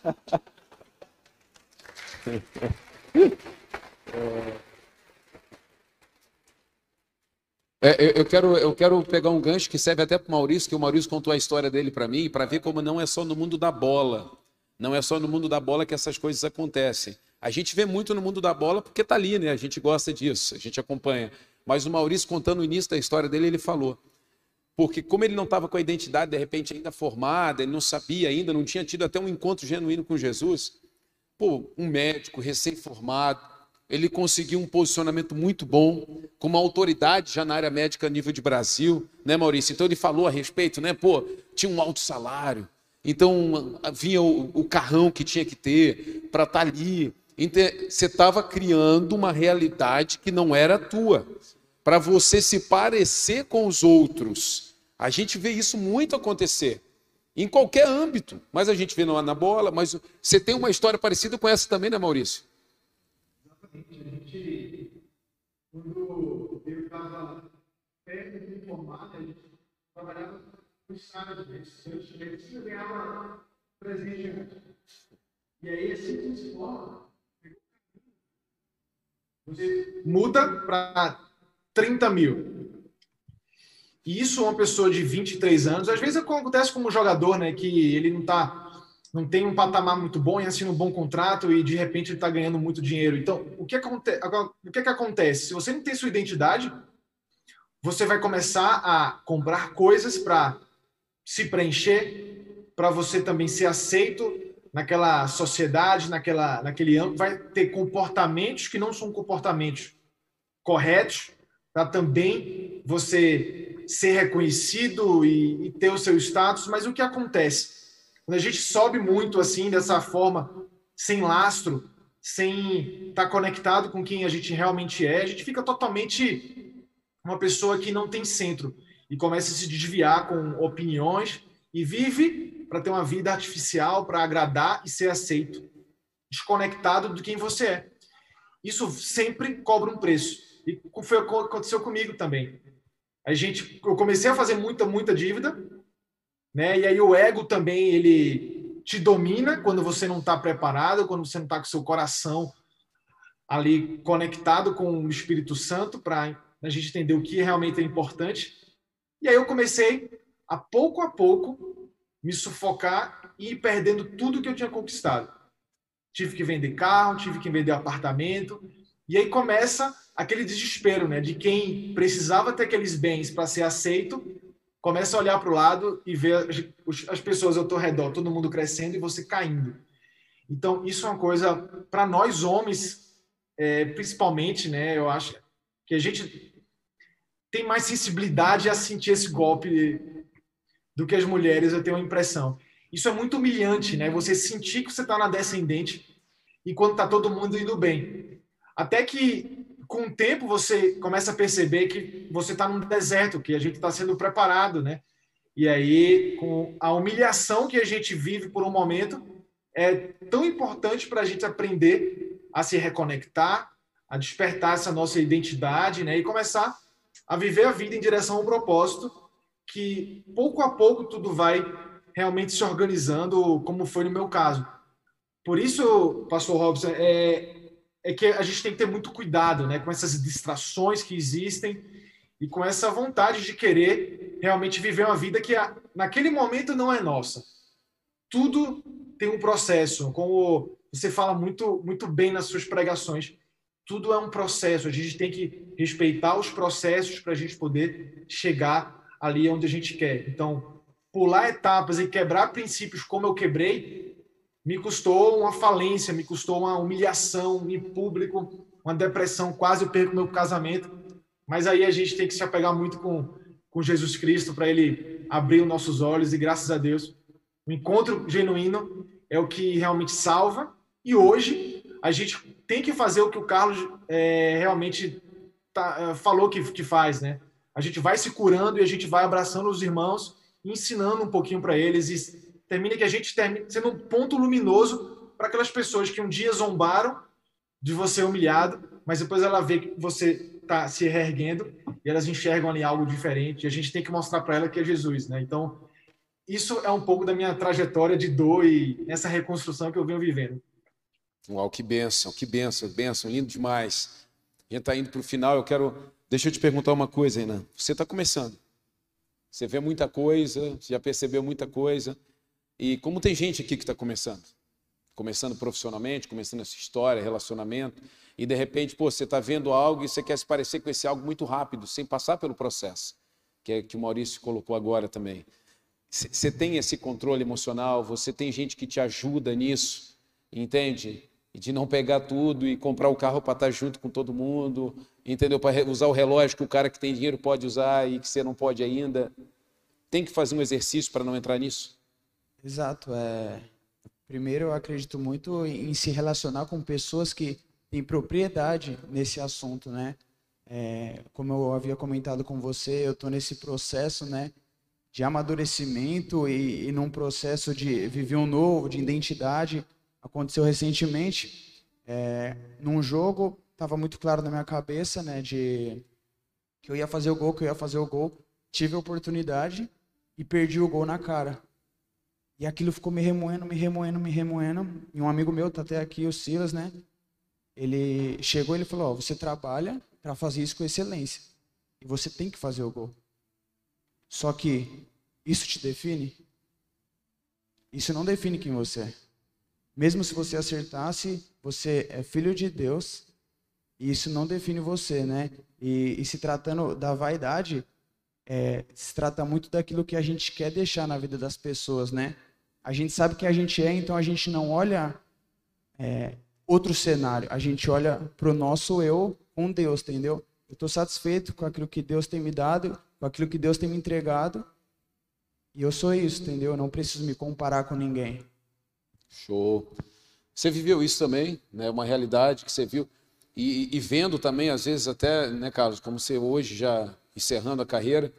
É, eu, quero, eu quero pegar um gancho que serve até para o Maurício, que o Maurício contou a história dele para mim, para ver como não é só no mundo da bola. Não é só no mundo da bola que essas coisas acontecem. A gente vê muito no mundo da bola porque está ali, né? A gente gosta disso, a gente acompanha. Mas o Maurício, contando o início da história dele, ele falou. Porque como ele não estava com a identidade, de repente, ainda formada, ele não sabia ainda, não tinha tido até um encontro genuíno com Jesus. Pô, um médico recém-formado, ele conseguiu um posicionamento muito bom, com uma autoridade já na área médica a nível de Brasil, né, Maurício? Então ele falou a respeito, né? Pô, tinha um alto salário, então vinha o, o carrão que tinha que ter para estar tá ali. Você estava criando uma realidade que não era tua, para você se parecer com os outros. A gente vê isso muito acontecer, em qualquer âmbito, mas a gente vê na bola. Mas você tem uma história parecida com essa também, né, Maurício? Exatamente. A gente, quando eu estava perto de formar, a gente trabalhava com estágio, né? A gente ganhava presente. E aí, assim que se forma, você muda para 30 mil. E isso uma pessoa de 23 anos, às vezes acontece como um jogador, né, que ele não tá não tem um patamar muito bom e assina um bom contrato e de repente ele está ganhando muito dinheiro. Então, o que, aconte o que, que acontece? Se você não tem sua identidade, você vai começar a comprar coisas para se preencher, para você também ser aceito naquela sociedade, naquela, naquele âmbito, vai ter comportamentos que não são comportamentos corretos, para também você ser reconhecido e, e, ter o seu status. Mas o que acontece? Quando a gente sobe muito assim, dessa forma, sem lastro, sem estar tá conectado com quem a gente realmente é, a gente fica totalmente uma pessoa que não tem centro e começa a se desviar com opiniões e vive para ter uma vida artificial, para agradar e ser aceito, desconectado de quem você é. Isso sempre cobra um preço. E foi o que aconteceu comigo também. A gente, eu comecei a fazer muita, muita dívida, né? E aí o ego também ele te domina quando você não está preparado, quando você não está com seu coração ali conectado com o Espírito Santo para a gente entender o que realmente é importante. E aí eu comecei a pouco a pouco me sufocar e ir perdendo tudo que eu tinha conquistado. Tive que vender carro, tive que vender apartamento, e aí começa aquele desespero, né, de quem precisava ter aqueles bens para ser aceito, começa a olhar para o lado e ver as, as pessoas ao teu redor, todo mundo crescendo e você caindo. Então, isso é uma coisa para nós homens, é, principalmente, né, eu acho que a gente tem mais sensibilidade a sentir esse golpe do que as mulheres, eu tenho a impressão. Isso é muito humilhante, né? Você sentir que você está na descendente enquanto está todo mundo indo bem. Até que, com o tempo, você começa a perceber que você está num deserto, que a gente está sendo preparado, né? E aí, com a humilhação que a gente vive por um momento, é tão importante para a gente aprender a se reconectar, a despertar essa nossa identidade, né? E começar a viver a vida em direção ao propósito que pouco a pouco tudo vai realmente se organizando, como foi no meu caso. Por isso, Pastor Robson, é, é que a gente tem que ter muito cuidado né, com essas distrações que existem e com essa vontade de querer realmente viver uma vida que naquele momento não é nossa. Tudo tem um processo, como você fala muito, muito bem nas suas pregações. Tudo é um processo, a gente tem que respeitar os processos para a gente poder chegar ali onde a gente quer. Então, pular etapas e quebrar princípios como eu quebrei, me custou uma falência, me custou uma humilhação em público, uma depressão, quase eu perco meu casamento. Mas aí a gente tem que se apegar muito com, com Jesus Cristo para ele abrir os nossos olhos e graças a Deus, o encontro genuíno é o que realmente salva. E hoje a gente tem que fazer o que o Carlos é, realmente tá, é, falou que, que faz, né? a gente vai se curando e a gente vai abraçando os irmãos, ensinando um pouquinho para eles e termina que a gente termine sendo um ponto luminoso para aquelas pessoas que um dia zombaram de você humilhado, mas depois ela vê que você está se reerguendo e elas enxergam ali algo diferente e a gente tem que mostrar para ela que é Jesus, né? Então, isso é um pouco da minha trajetória de dor e essa reconstrução que eu venho vivendo. Uau, que benção, que benção, benção, lindo demais. A gente está indo para o final, eu quero. Deixa eu te perguntar uma coisa, Renan. Você está começando. Você vê muita coisa, já percebeu muita coisa. E como tem gente aqui que está começando? Começando profissionalmente, começando essa história, relacionamento, e de repente, pô, você está vendo algo e você quer se parecer com esse algo muito rápido, sem passar pelo processo, que é que o Maurício colocou agora também. Você tem esse controle emocional, você tem gente que te ajuda nisso, entende? De não pegar tudo e comprar o carro para estar tá junto com todo mundo, entendeu? Para usar o relógio que o cara que tem dinheiro pode usar e que você não pode ainda. Tem que fazer um exercício para não entrar nisso? Exato. É... Primeiro, eu acredito muito em se relacionar com pessoas que têm propriedade nesse assunto, né? É... Como eu havia comentado com você, eu estou nesse processo, né? De amadurecimento e, e num processo de viver um novo, de identidade aconteceu recentemente é, num jogo estava muito claro na minha cabeça né de que eu ia fazer o gol que eu ia fazer o gol tive a oportunidade e perdi o gol na cara e aquilo ficou me remoendo me remoendo me remoendo. E um amigo meu tá até aqui o Silas né? Ele chegou e falou oh, você trabalha para fazer isso com excelência. E você tem que fazer o gol. Só que isso te define? Isso não define quem você é. Mesmo se você acertasse, você é filho de Deus e isso não define você, né? E, e se tratando da vaidade, é, se trata muito daquilo que a gente quer deixar na vida das pessoas, né? A gente sabe que a gente é, então a gente não olha é, outro cenário, a gente olha para o nosso eu com Deus, entendeu? Eu estou satisfeito com aquilo que Deus tem me dado, com aquilo que Deus tem me entregado, e eu sou isso, entendeu? Eu não preciso me comparar com ninguém. Show. Você viveu isso também, né? Uma realidade que você viu e, e, vendo também às vezes até, né, Carlos, como você hoje já encerrando a carreira,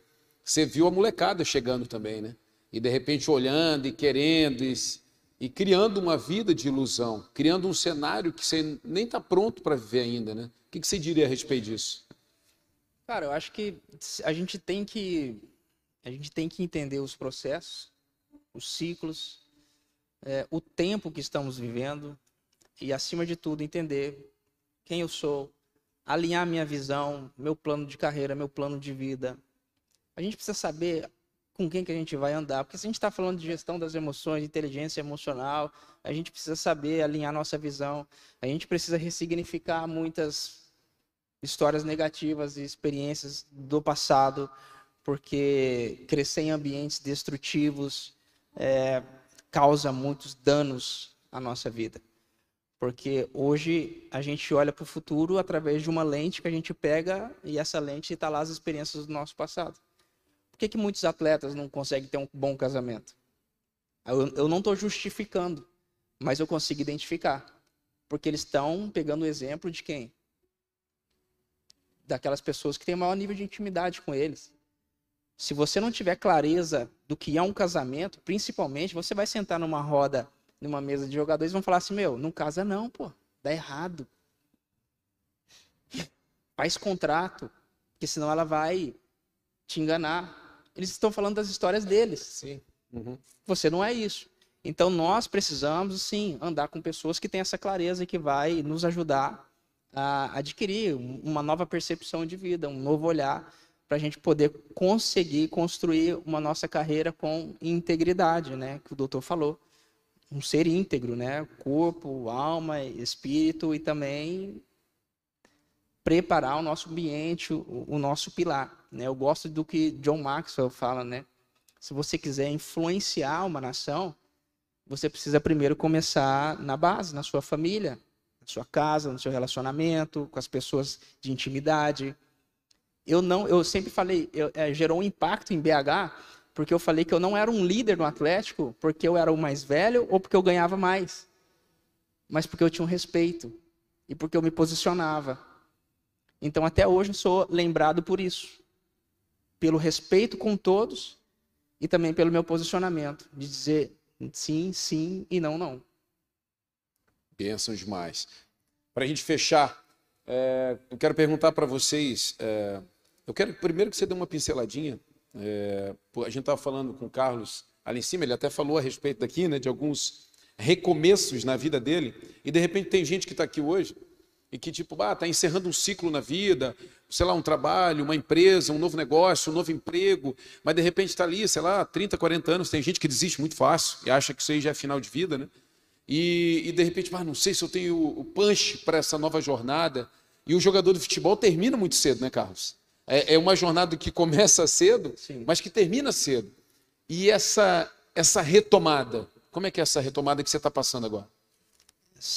você viu a molecada chegando também, né? E de repente olhando e querendo e, e criando uma vida de ilusão, criando um cenário que você nem está pronto para viver ainda, né? O que, que você diria a respeito disso? Cara, eu acho que a gente tem que a gente tem que entender os processos, os ciclos, é, o tempo que estamos vivendo e, acima de tudo, entender quem eu sou, alinhar minha visão, meu plano de carreira, meu plano de vida. A gente precisa saber com quem que a gente vai andar, porque se a gente está falando de gestão das emoções, inteligência emocional, a gente precisa saber alinhar nossa visão, a gente precisa ressignificar muitas histórias negativas e experiências do passado, porque crescer em ambientes destrutivos, é, causa muitos danos à nossa vida. Porque hoje a gente olha para o futuro através de uma lente que a gente pega e essa lente está lá as experiências do nosso passado. Por que, que muitos atletas não conseguem ter um bom casamento? Eu, eu não estou justificando, mas eu consigo identificar. Porque eles estão pegando o exemplo de quem? Daquelas pessoas que têm maior nível de intimidade com eles. Se você não tiver clareza do que é um casamento, principalmente, você vai sentar numa roda, numa mesa de jogadores e vão falar assim: meu, não casa não, pô, dá errado. Faz contrato, porque senão ela vai te enganar. Eles estão falando das histórias deles. Sim. Uhum. Você não é isso. Então nós precisamos, sim, andar com pessoas que têm essa clareza e que vai nos ajudar a adquirir uma nova percepção de vida, um novo olhar para a gente poder conseguir construir uma nossa carreira com integridade, né? Que o doutor falou, um ser íntegro, né? Corpo, alma, espírito e também preparar o nosso ambiente, o, o nosso pilar, né? Eu gosto do que John Maxwell fala, né? Se você quiser influenciar uma nação, você precisa primeiro começar na base, na sua família, na sua casa, no seu relacionamento, com as pessoas de intimidade, eu não, eu sempre falei, eu, é, gerou um impacto em BH, porque eu falei que eu não era um líder no Atlético, porque eu era o mais velho ou porque eu ganhava mais, mas porque eu tinha um respeito e porque eu me posicionava. Então até hoje eu sou lembrado por isso, pelo respeito com todos e também pelo meu posicionamento de dizer sim, sim e não, não. Bênção demais. Para a gente fechar, é, eu quero perguntar para vocês. É, eu quero primeiro que você dê uma pinceladinha. É, a gente estava falando com o Carlos ali em cima, ele até falou a respeito daqui, né, de alguns recomeços na vida dele, e de repente tem gente que está aqui hoje e que tipo, ah, está encerrando um ciclo na vida, sei lá, um trabalho, uma empresa, um novo negócio, um novo emprego, mas de repente está ali, sei lá, 30, 40 anos, tem gente que desiste muito fácil e acha que isso aí já é final de vida, né? E, e de repente, ah, não sei se eu tenho o punch para essa nova jornada. E o jogador de futebol termina muito cedo, né, Carlos? É, é uma jornada que começa cedo, Sim. mas que termina cedo. E essa, essa retomada, como é que é essa retomada que você está passando agora?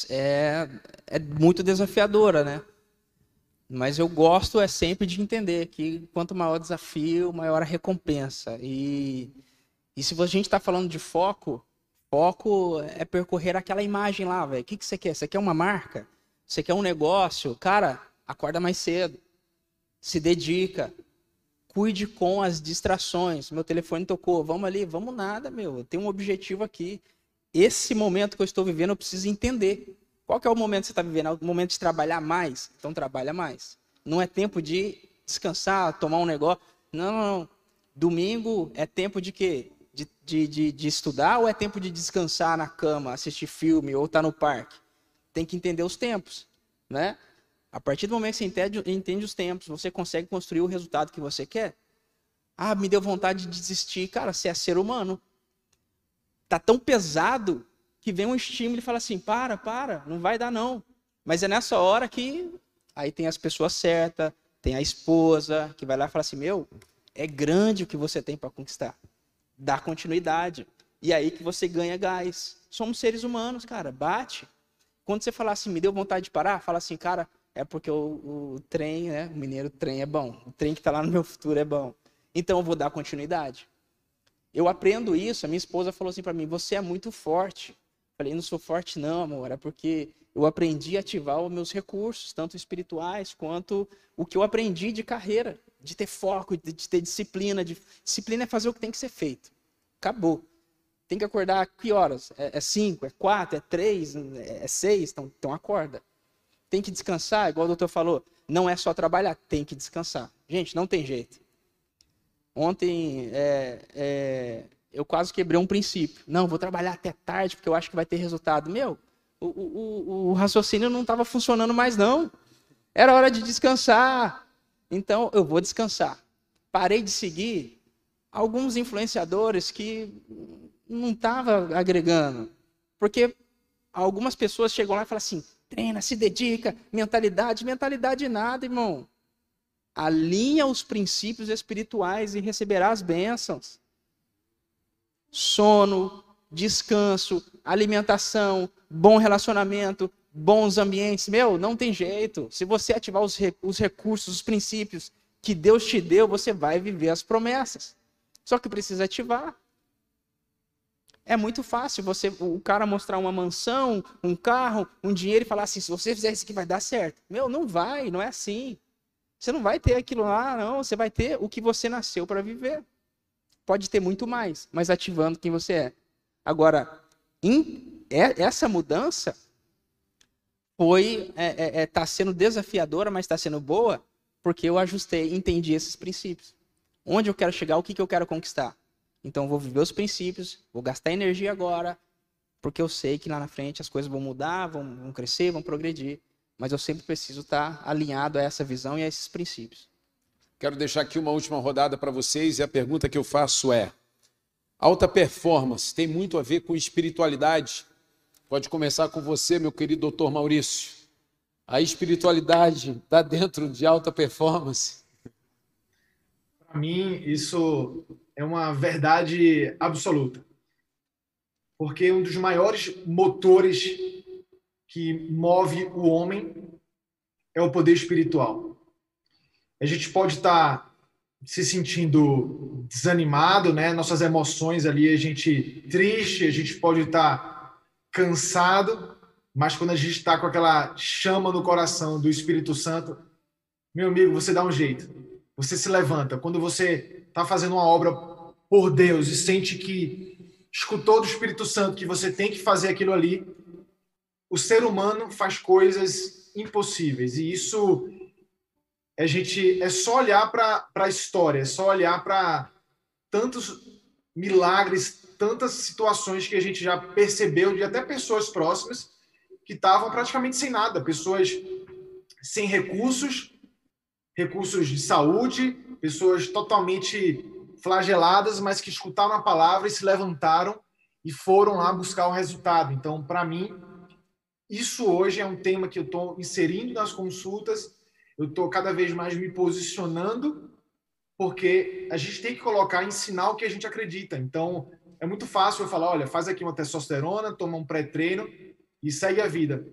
É, é muito desafiadora, né? Mas eu gosto é sempre de entender que quanto maior o desafio, maior a recompensa. E, e se a gente está falando de foco, foco é percorrer aquela imagem lá, velho. O que, que você quer? Você quer uma marca? Você quer um negócio? Cara, acorda mais cedo. Se dedica cuide com as distrações. Meu telefone tocou, vamos ali, vamos nada, meu. Eu tenho um objetivo aqui. Esse momento que eu estou vivendo, eu preciso entender. Qual que é o momento que você está vivendo? É o momento de trabalhar mais? Então trabalha mais. Não é tempo de descansar, tomar um negócio. Não, não, não. Domingo é tempo de quê? De, de, de, de estudar ou é tempo de descansar na cama, assistir filme ou estar tá no parque? Tem que entender os tempos, né? A partir do momento que você entende, entende os tempos, você consegue construir o resultado que você quer. Ah, me deu vontade de desistir. Cara, você é ser humano. Tá tão pesado que vem um estímulo e fala assim: para, para, não vai dar não. Mas é nessa hora que aí tem as pessoas certas, tem a esposa que vai lá e fala assim: meu, é grande o que você tem para conquistar. Dá continuidade. E aí que você ganha gás. Somos seres humanos, cara, bate. Quando você falar assim, me deu vontade de parar, fala assim, cara, é porque o, o trem, né? O mineiro trem é bom. O trem que está lá no meu futuro é bom. Então eu vou dar continuidade. Eu aprendo isso. A minha esposa falou assim para mim: Você é muito forte. Eu falei: Não sou forte, não, amor. É porque eu aprendi a ativar os meus recursos, tanto espirituais quanto o que eu aprendi de carreira, de ter foco, de, de ter disciplina. De... Disciplina é fazer o que tem que ser feito. Acabou. Tem que acordar que horas? É, é cinco, é quatro, é três, é seis? Então, então acorda. Tem que descansar, igual o doutor falou. Não é só trabalhar, tem que descansar. Gente, não tem jeito. Ontem é, é, eu quase quebrei um princípio. Não, vou trabalhar até tarde porque eu acho que vai ter resultado. Meu, o, o, o raciocínio não estava funcionando mais, não. Era hora de descansar. Então eu vou descansar. Parei de seguir alguns influenciadores que não estavam agregando. Porque algumas pessoas chegam lá e falam assim: treina, se dedica, mentalidade, mentalidade nada, irmão. Alinha os princípios espirituais e receberá as bênçãos. Sono, descanso, alimentação, bom relacionamento, bons ambientes. Meu, não tem jeito. Se você ativar os, os recursos, os princípios que Deus te deu, você vai viver as promessas. Só que precisa ativar. É muito fácil você, o cara mostrar uma mansão, um carro, um dinheiro e falar assim: se você fizer isso aqui vai dar certo. Meu, não vai, não é assim. Você não vai ter aquilo lá, não. Você vai ter o que você nasceu para viver. Pode ter muito mais, mas ativando quem você é. Agora, em, é, essa mudança foi está é, é, é tá sendo desafiadora, mas está sendo boa porque eu ajustei, entendi esses princípios. Onde eu quero chegar, o que, que eu quero conquistar. Então vou viver os princípios, vou gastar energia agora, porque eu sei que lá na frente as coisas vão mudar, vão, vão crescer, vão progredir. Mas eu sempre preciso estar alinhado a essa visão e a esses princípios. Quero deixar aqui uma última rodada para vocês e a pergunta que eu faço é: alta performance tem muito a ver com espiritualidade? Pode começar com você, meu querido doutor Maurício. A espiritualidade está dentro de alta performance? Para mim, isso é uma verdade absoluta. Porque um dos maiores motores que move o homem é o poder espiritual. A gente pode estar se sentindo desanimado, né? Nossas emoções ali, a gente triste, a gente pode estar cansado, mas quando a gente está com aquela chama no coração do Espírito Santo, meu amigo, você dá um jeito. Você se levanta. Quando você está fazendo uma obra por Deus e sente que escutou do Espírito Santo que você tem que fazer aquilo ali, o ser humano faz coisas impossíveis. E isso a gente é só olhar para a história, é só olhar para tantos milagres, tantas situações que a gente já percebeu de até pessoas próximas que estavam praticamente sem nada, pessoas sem recursos, recursos de saúde, pessoas totalmente flageladas, mas que escutaram a palavra e se levantaram e foram lá buscar o resultado. Então, para mim, isso hoje é um tema que eu estou inserindo nas consultas, eu estou cada vez mais me posicionando, porque a gente tem que colocar, ensinar o que a gente acredita. Então, é muito fácil eu falar, olha, faz aqui uma testosterona, toma um pré-treino e segue a vida.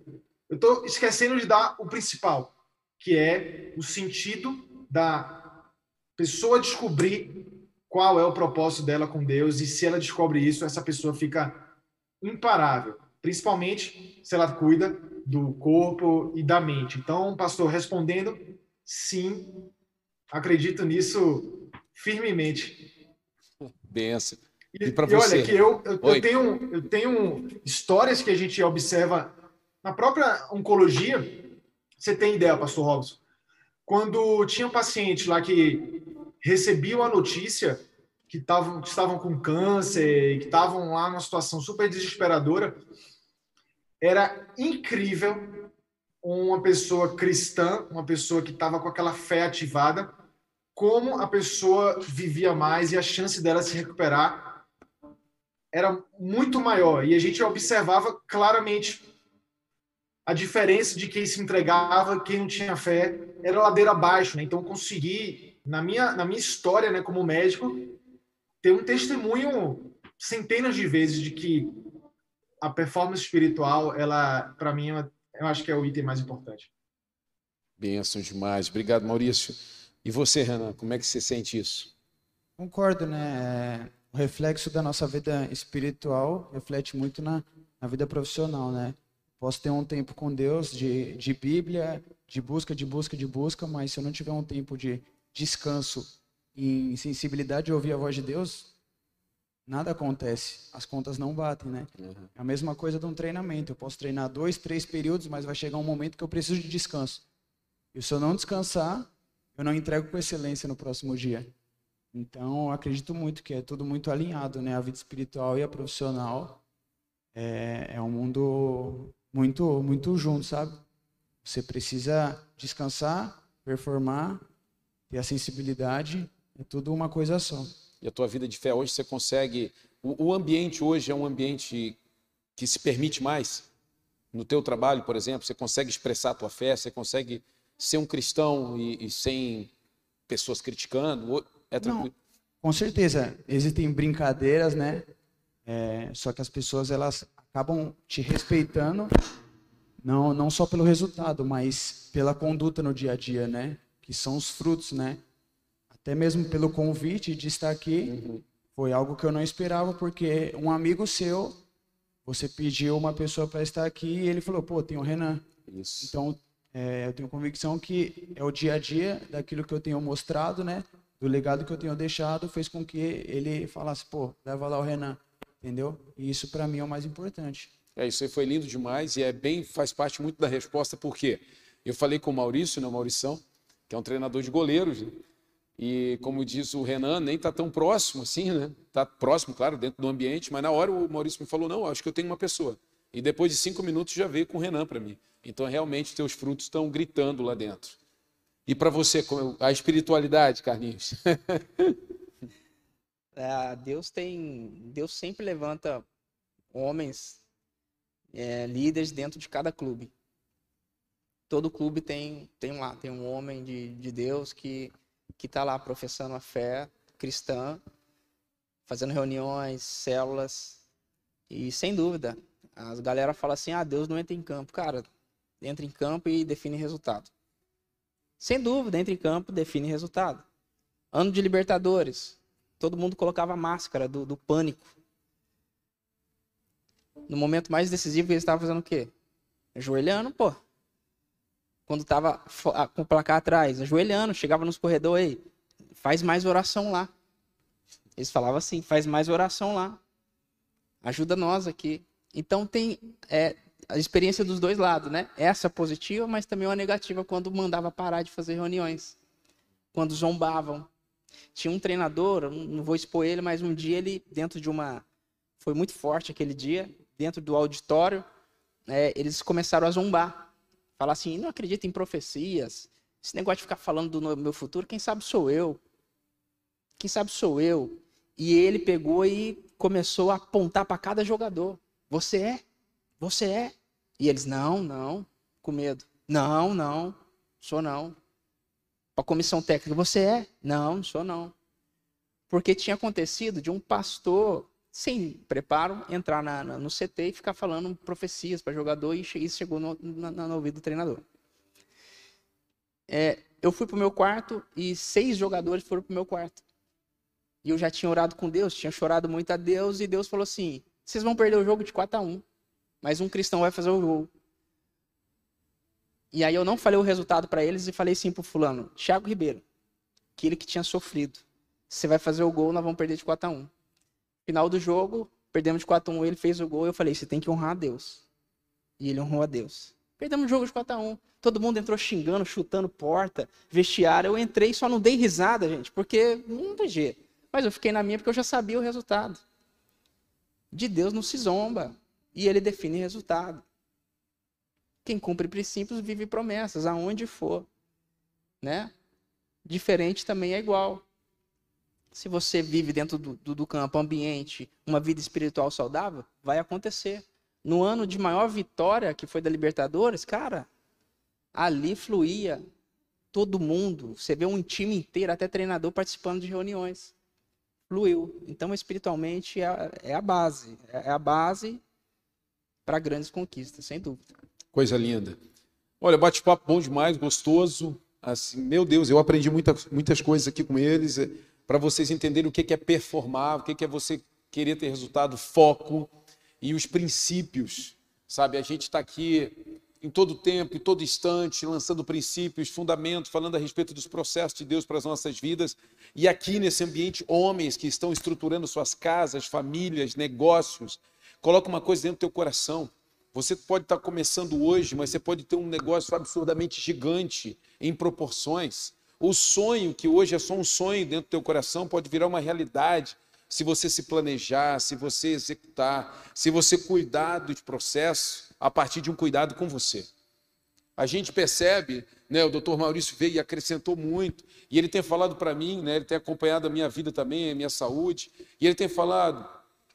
Eu estou esquecendo de dar o principal, que é o sentido da pessoa descobrir qual é o propósito dela com Deus e se ela descobre isso, essa pessoa fica imparável, principalmente se ela cuida do corpo e da mente. Então, pastor, respondendo, sim, acredito nisso firmemente. Benção. E, e para você? olha, que eu, eu, eu, tenho, eu tenho histórias que a gente observa na própria oncologia. Você tem ideia, pastor Robson? Quando tinha um paciente lá que recebiam a notícia que, tavam, que estavam com câncer, que estavam lá numa situação super desesperadora, era incrível uma pessoa cristã, uma pessoa que estava com aquela fé ativada, como a pessoa vivia mais e a chance dela se recuperar era muito maior. E a gente observava claramente a diferença de quem se entregava, quem não tinha fé, era ladeira abaixo. Né? Então, consegui na minha, na minha história né, como médico, ter um testemunho centenas de vezes de que a performance espiritual, ela, para mim, eu acho que é o item mais importante. Benção demais. Obrigado, Maurício. E você, Renan, como é que você sente isso? Concordo, né? O reflexo da nossa vida espiritual reflete muito na, na vida profissional, né? Posso ter um tempo com Deus de, de Bíblia, de busca, de busca, de busca, mas se eu não tiver um tempo de descanso e sensibilidade de ouvir a voz de Deus, nada acontece. As contas não batem, né? Uhum. É a mesma coisa de um treinamento. Eu posso treinar dois, três períodos, mas vai chegar um momento que eu preciso de descanso. E se eu não descansar, eu não entrego com excelência no próximo dia. Então, acredito muito que é tudo muito alinhado, né? A vida espiritual e a profissional é, é um mundo muito, muito junto, sabe? Você precisa descansar, performar e a sensibilidade é tudo uma coisa só. E a tua vida de fé hoje você consegue. O, o ambiente hoje é um ambiente que se permite mais. No teu trabalho, por exemplo, você consegue expressar a tua fé, você consegue ser um cristão e, e sem pessoas criticando. É tranquilo. Não, com certeza existem brincadeiras, né? É, só que as pessoas elas acabam te respeitando não não só pelo resultado, mas pela conduta no dia a dia, né? que são os frutos, né? Até mesmo pelo convite de estar aqui, uhum. foi algo que eu não esperava, porque um amigo seu, você pediu uma pessoa para estar aqui e ele falou, pô, tem o Renan. Isso. Então, é, eu tenho convicção que é o dia a dia daquilo que eu tenho mostrado, né? Do legado que eu tenho deixado, fez com que ele falasse, pô, leva lá o Renan, entendeu? E isso para mim é o mais importante. É, isso aí foi lindo demais e é bem, faz parte muito da resposta, porque eu falei com o Maurício, né, Maurição, que é um treinador de goleiros. Né? E, como diz o Renan, nem está tão próximo assim, né? Está próximo, claro, dentro do ambiente, mas na hora o Maurício me falou: não, acho que eu tenho uma pessoa. E depois de cinco minutos já veio com o Renan para mim. Então, realmente, teus frutos estão gritando lá dentro. E para você, a espiritualidade, Carlinhos? é, Deus tem, Deus sempre levanta homens, é, líderes dentro de cada clube todo clube tem, tem lá, tem um homem de, de Deus que que está lá professando a fé cristã, fazendo reuniões, células e sem dúvida, as galera fala assim: "Ah, Deus não entra em campo". Cara, entra em campo e define resultado. Sem dúvida, entra em campo, define resultado. Ano de Libertadores, todo mundo colocava máscara do, do pânico. No momento mais decisivo, eles estavam fazendo o quê? Ajoelhando, pô quando estava com o placar atrás, ajoelhando, chegava nos corredores, faz mais oração lá. Eles falavam assim, faz mais oração lá. Ajuda nós aqui. Então tem é, a experiência dos dois lados, né? Essa positiva, mas também uma negativa quando mandava parar de fazer reuniões. Quando zombavam. Tinha um treinador, não vou expor ele, mas um dia ele, dentro de uma, foi muito forte aquele dia, dentro do auditório, é, eles começaram a zombar. Falar assim, não acredito em profecias, esse negócio de ficar falando do meu futuro, quem sabe sou eu. Quem sabe sou eu. E ele pegou e começou a apontar para cada jogador. Você é? Você é? E eles, não, não, com medo. Não, não, sou não. Para a comissão técnica, você é? Não, não sou não. Porque tinha acontecido de um pastor, sem preparo, entrar na, na, no CT e ficar falando profecias para jogador e isso chegou no, no, no ouvido do treinador. É, eu fui para o meu quarto e seis jogadores foram para o meu quarto. E eu já tinha orado com Deus, tinha chorado muito a Deus, e Deus falou assim: vocês vão perder o jogo de 4 a 1 mas um cristão vai fazer o gol. E aí eu não falei o resultado para eles e falei assim pro fulano, Thiago Ribeiro, aquele que tinha sofrido. Você vai fazer o gol, nós vamos perder de 4 a 1 Final do jogo, perdemos de 4 a 1 ele fez o gol, eu falei, você tem que honrar a Deus. E ele honrou a Deus. Perdemos o jogo de 4 a 1 Todo mundo entrou xingando, chutando porta, vestiário. Eu entrei só não dei risada, gente, porque não tem jeito. Mas eu fiquei na minha porque eu já sabia o resultado. De Deus não se zomba. E ele define resultado. Quem cumpre princípios vive promessas, aonde for. Né? Diferente também é igual. Se você vive dentro do, do, do campo, ambiente, uma vida espiritual saudável, vai acontecer. No ano de maior vitória, que foi da Libertadores, cara, ali fluía todo mundo. Você vê um time inteiro, até treinador, participando de reuniões. Fluiu. Então, espiritualmente, é, é a base. É a base para grandes conquistas, sem dúvida. Coisa linda. Olha, bate-papo bom demais, gostoso. Assim, meu Deus, eu aprendi muita, muitas coisas aqui com eles, é, para vocês entenderem o que é performar, o que é você querer ter resultado, foco e os princípios. Sabe, a gente está aqui em todo tempo, em todo instante, lançando princípios, fundamentos, falando a respeito dos processos de Deus para as nossas vidas. E aqui nesse ambiente, homens que estão estruturando suas casas, famílias, negócios. Coloca uma coisa dentro do teu coração. Você pode estar começando hoje, mas você pode ter um negócio absurdamente gigante em proporções. O sonho, que hoje é só um sonho dentro do teu coração, pode virar uma realidade se você se planejar, se você executar, se você cuidar dos processos a partir de um cuidado com você. A gente percebe, né, o doutor Maurício veio e acrescentou muito, e ele tem falado para mim, né, ele tem acompanhado a minha vida também, a minha saúde, e ele tem falado,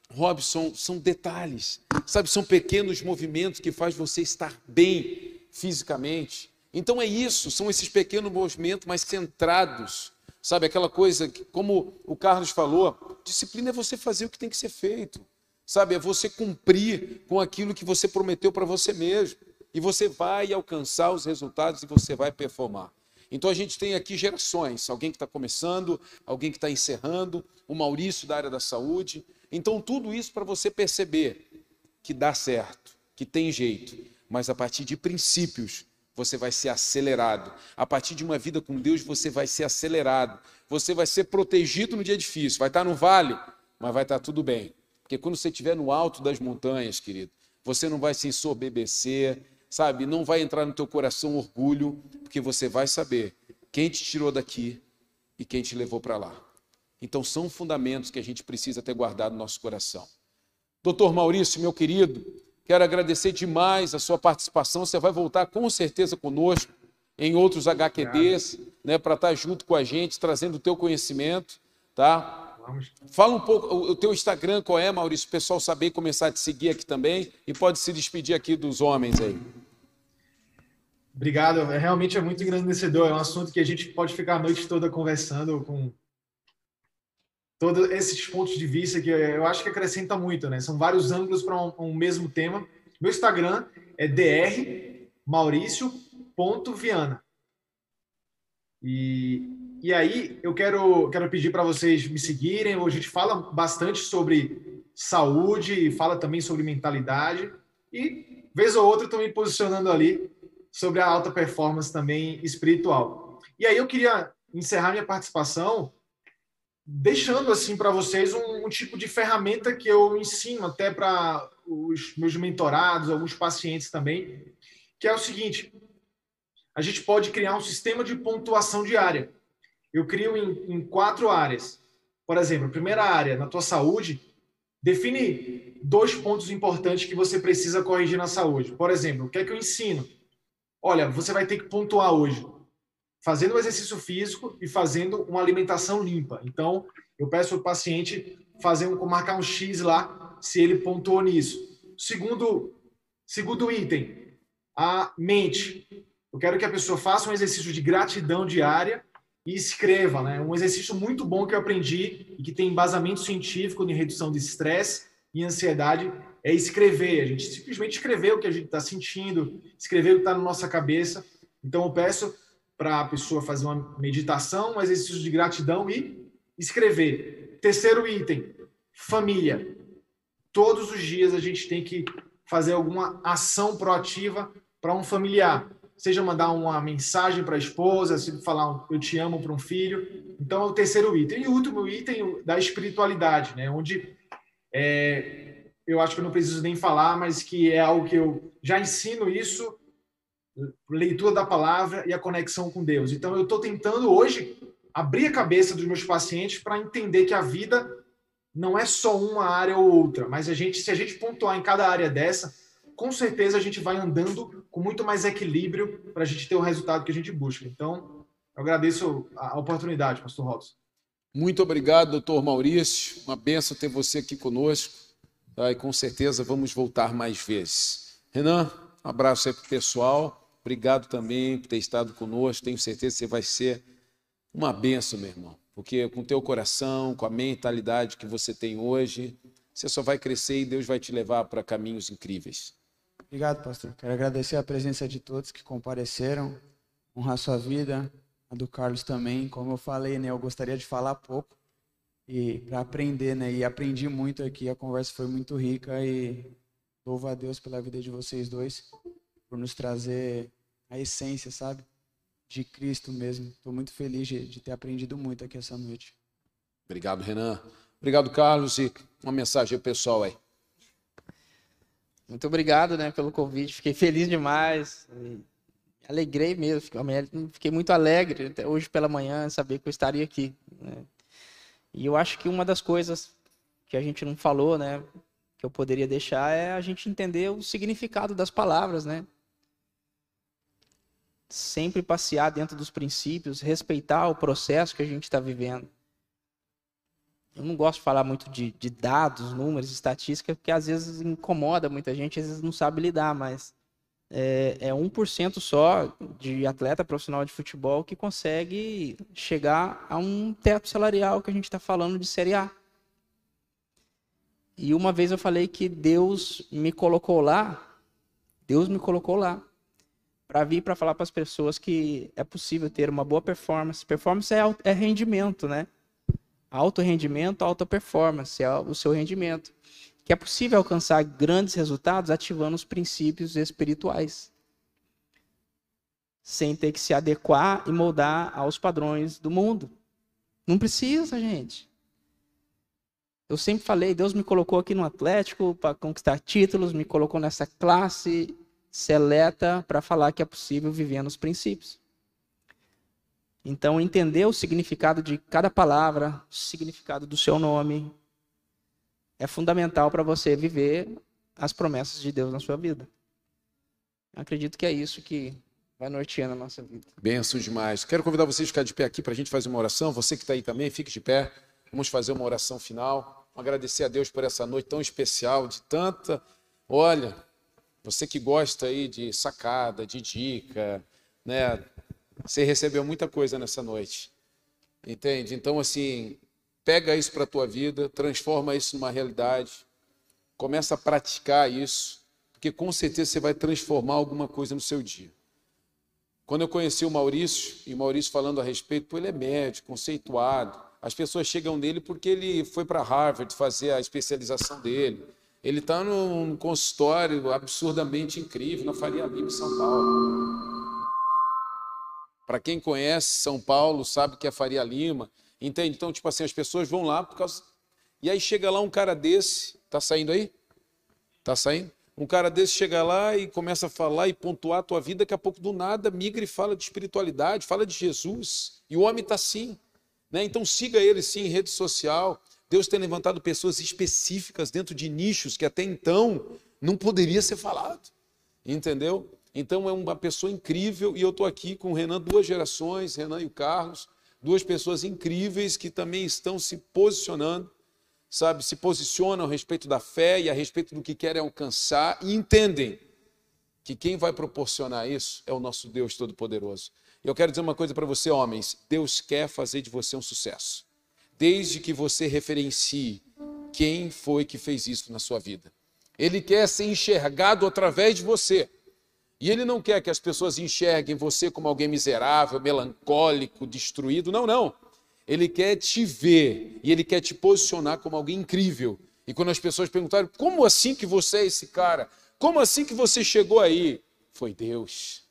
Robson, são detalhes, sabe? São pequenos movimentos que faz você estar bem fisicamente. Então é isso, são esses pequenos movimentos mais centrados, sabe? Aquela coisa que, como o Carlos falou, disciplina é você fazer o que tem que ser feito, sabe? É você cumprir com aquilo que você prometeu para você mesmo. E você vai alcançar os resultados e você vai performar. Então a gente tem aqui gerações, alguém que está começando, alguém que está encerrando, o Maurício da área da saúde, então, tudo isso para você perceber que dá certo, que tem jeito, mas a partir de princípios você vai ser acelerado. A partir de uma vida com Deus, você vai ser acelerado. Você vai ser protegido no dia difícil. Vai estar no vale, mas vai estar tudo bem. Porque quando você estiver no alto das montanhas, querido, você não vai se ensorbebecer, sabe? Não vai entrar no teu coração orgulho, porque você vai saber quem te tirou daqui e quem te levou para lá. Então, são fundamentos que a gente precisa ter guardado no nosso coração. Doutor Maurício, meu querido, quero agradecer demais a sua participação. Você vai voltar com certeza conosco em outros HQDs, né, para estar junto com a gente, trazendo o teu conhecimento, tá? Fala um pouco, o teu Instagram qual é, Maurício, o pessoal saber começar a te seguir aqui também e pode se despedir aqui dos homens aí. Obrigado, é, realmente é muito engrandecedor, é um assunto que a gente pode ficar a noite toda conversando com todos esses pontos de vista que eu acho que acrescenta muito, né? São vários ângulos para um, um, mesmo tema. Meu Instagram é drmaurício.viana. E, e aí eu quero, quero pedir para vocês me seguirem. Hoje a gente fala bastante sobre saúde, fala também sobre mentalidade e vez ou outra estou me posicionando ali sobre a alta performance também espiritual. E aí eu queria encerrar minha participação deixando assim para vocês um, um, tipo de ferramenta que eu ensino até para os meus mentorados, alguns pacientes também, que é o seguinte: a gente pode criar um sistema de pontuação diária. Eu crio em, em quatro áreas. Por exemplo, primeira área, na tua saúde, define dois pontos importantes que você precisa corrigir na saúde. Por exemplo, o que é que eu ensino? Olha, você vai ter que pontuar hoje, fazendo um exercício físico e fazendo uma alimentação limpa. Então, eu peço ao paciente fazer um, marcar um X lá, se ele pontuou nisso. Segundo, segundo item, a mente. Eu quero que a pessoa faça um exercício de gratidão diária e escreva, né? Um exercício muito bom que eu aprendi e que tem embasamento científico em redução de estresse e ansiedade é escrever. A gente simplesmente escrever o que a gente está sentindo, escrever o que está na nossa cabeça. Então eu peço para a pessoa fazer uma meditação, um exercício de gratidão e escrever. Terceiro item, família. Todos os dias a gente tem que fazer alguma ação proativa para um familiar seja mandar uma mensagem para a esposa, seja falar um, eu te amo para um filho. Então, é o terceiro item. E o último item da espiritualidade, né? onde é, eu acho que eu não preciso nem falar, mas que é algo que eu já ensino isso, leitura da palavra e a conexão com Deus. Então, eu estou tentando hoje abrir a cabeça dos meus pacientes para entender que a vida não é só uma área ou outra, mas a gente, se a gente pontuar em cada área dessa, com certeza a gente vai andando com muito mais equilíbrio para a gente ter o resultado que a gente busca. Então, eu agradeço a oportunidade, Pastor Robson. Muito obrigado, doutor Maurício. Uma benção ter você aqui conosco. Tá? E com certeza vamos voltar mais vezes. Renan, um abraço aí para o pessoal. Obrigado também por ter estado conosco. Tenho certeza que você vai ser uma benção, meu irmão. Porque com o teu coração, com a mentalidade que você tem hoje, você só vai crescer e Deus vai te levar para caminhos incríveis. Obrigado, pastor. Quero agradecer a presença de todos que compareceram, honrar sua vida, a do Carlos também. Como eu falei, né, eu gostaria de falar pouco e para aprender, né? E aprendi muito aqui. A conversa foi muito rica e louvo a Deus pela vida de vocês dois, por nos trazer a essência, sabe, de Cristo mesmo. Estou muito feliz de, de ter aprendido muito aqui essa noite. Obrigado, Renan. Obrigado, Carlos. E uma mensagem pessoal aí. Muito obrigado, né, pelo convite. Fiquei feliz demais. Alegrei mesmo. Fiquei muito alegre até hoje pela manhã saber que eu estaria aqui. Né? E eu acho que uma das coisas que a gente não falou, né, que eu poderia deixar é a gente entender o significado das palavras, né? Sempre passear dentro dos princípios, respeitar o processo que a gente está vivendo eu não gosto de falar muito de, de dados, números, estatística, porque às vezes incomoda muita gente, às vezes não sabe lidar, mas é, é 1% só de atleta profissional de futebol que consegue chegar a um teto salarial que a gente está falando de Série A. E uma vez eu falei que Deus me colocou lá, Deus me colocou lá, para vir para falar para as pessoas que é possível ter uma boa performance. Performance é, é rendimento, né? Alto rendimento, alta performance, é o seu rendimento. Que é possível alcançar grandes resultados ativando os princípios espirituais. Sem ter que se adequar e moldar aos padrões do mundo. Não precisa, gente. Eu sempre falei, Deus me colocou aqui no Atlético para conquistar títulos, me colocou nessa classe seleta para falar que é possível viver nos princípios. Então, entender o significado de cada palavra, o significado do seu nome, é fundamental para você viver as promessas de Deus na sua vida. acredito que é isso que vai norteando a nossa vida. Benção demais. Quero convidar vocês a ficar de pé aqui para a gente fazer uma oração. Você que está aí também, fique de pé. Vamos fazer uma oração final. Agradecer a Deus por essa noite tão especial, de tanta. Olha, você que gosta aí de sacada, de dica, né? Você recebeu muita coisa nessa noite. Entende? Então, assim, pega isso para a tua vida, transforma isso numa realidade, começa a praticar isso, porque com certeza você vai transformar alguma coisa no seu dia. Quando eu conheci o Maurício, e o Maurício falando a respeito, ele é médico, conceituado. As pessoas chegam nele porque ele foi para Harvard fazer a especialização dele. Ele está num consultório absurdamente incrível na Faria Lima, São Paulo. Para quem conhece São Paulo, sabe que é Faria Lima. Entende? Então, tipo assim, as pessoas vão lá por causa. E aí chega lá um cara desse. Tá saindo aí? Tá saindo? Um cara desse chega lá e começa a falar e pontuar a tua vida, daqui a pouco do nada migra e fala de espiritualidade, fala de Jesus. E o homem está assim. Né? Então siga ele sim em rede social, Deus tem levantado pessoas específicas dentro de nichos que até então não poderia ser falado. Entendeu? Então é uma pessoa incrível e eu estou aqui com o Renan, duas gerações, Renan e o Carlos, duas pessoas incríveis que também estão se posicionando, sabe, se posicionam a respeito da fé e a respeito do que querem alcançar e entendem que quem vai proporcionar isso é o nosso Deus Todo-Poderoso. Eu quero dizer uma coisa para você, homens: Deus quer fazer de você um sucesso, desde que você referencie quem foi que fez isso na sua vida. Ele quer ser enxergado através de você. E ele não quer que as pessoas enxerguem você como alguém miserável, melancólico, destruído. Não, não. Ele quer te ver e ele quer te posicionar como alguém incrível. E quando as pessoas perguntarem, como assim que você é esse cara? Como assim que você chegou aí? Foi Deus.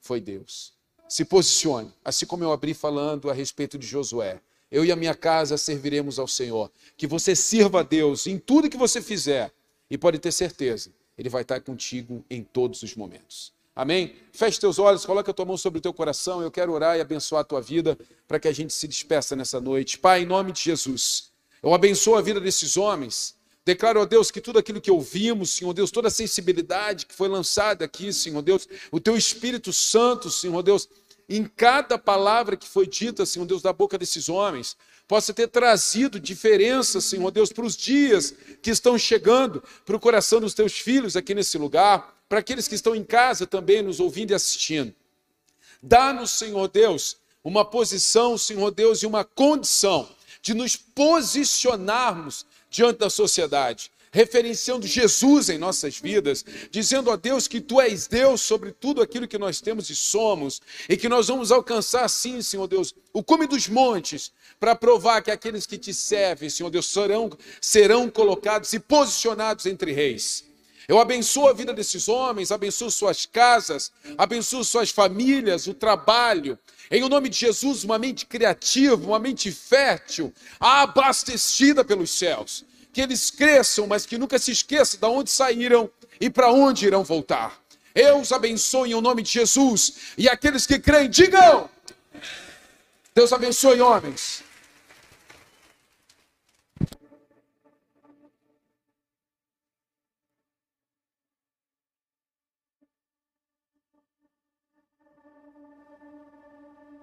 Foi Deus. Se posicione, assim como eu abri falando a respeito de Josué. Eu e a minha casa serviremos ao Senhor. Que você sirva a Deus em tudo que você fizer. E pode ter certeza, ele vai estar contigo em todos os momentos. Amém? Feche teus olhos, coloca a tua mão sobre o teu coração. Eu quero orar e abençoar a tua vida para que a gente se despeça nessa noite. Pai, em nome de Jesus, eu abençoo a vida desses homens. Declaro a Deus que tudo aquilo que ouvimos, Senhor Deus, toda a sensibilidade que foi lançada aqui, Senhor Deus, o teu Espírito Santo, Senhor Deus, em cada palavra que foi dita, Senhor Deus, da boca desses homens, possa ter trazido diferença, Senhor Deus, para os dias que estão chegando, para o coração dos teus filhos aqui nesse lugar, para aqueles que estão em casa também nos ouvindo e assistindo. Dá-nos, Senhor Deus, uma posição, Senhor Deus, e uma condição de nos posicionarmos diante da sociedade, referenciando Jesus em nossas vidas, dizendo a Deus que Tu és Deus sobre tudo aquilo que nós temos e somos, e que nós vamos alcançar, sim, Senhor Deus, o cume dos montes, para provar que aqueles que te servem, Senhor Deus, serão, serão colocados e posicionados entre reis. Eu abençoo a vida desses homens, abençoo suas casas, abençoo suas famílias, o trabalho. Em o nome de Jesus, uma mente criativa, uma mente fértil, abastecida pelos céus que eles cresçam, mas que nunca se esqueçam de onde saíram e para onde irão voltar. Eu os abençoe em nome de Jesus. E aqueles que creem, digam: Deus abençoe, homens.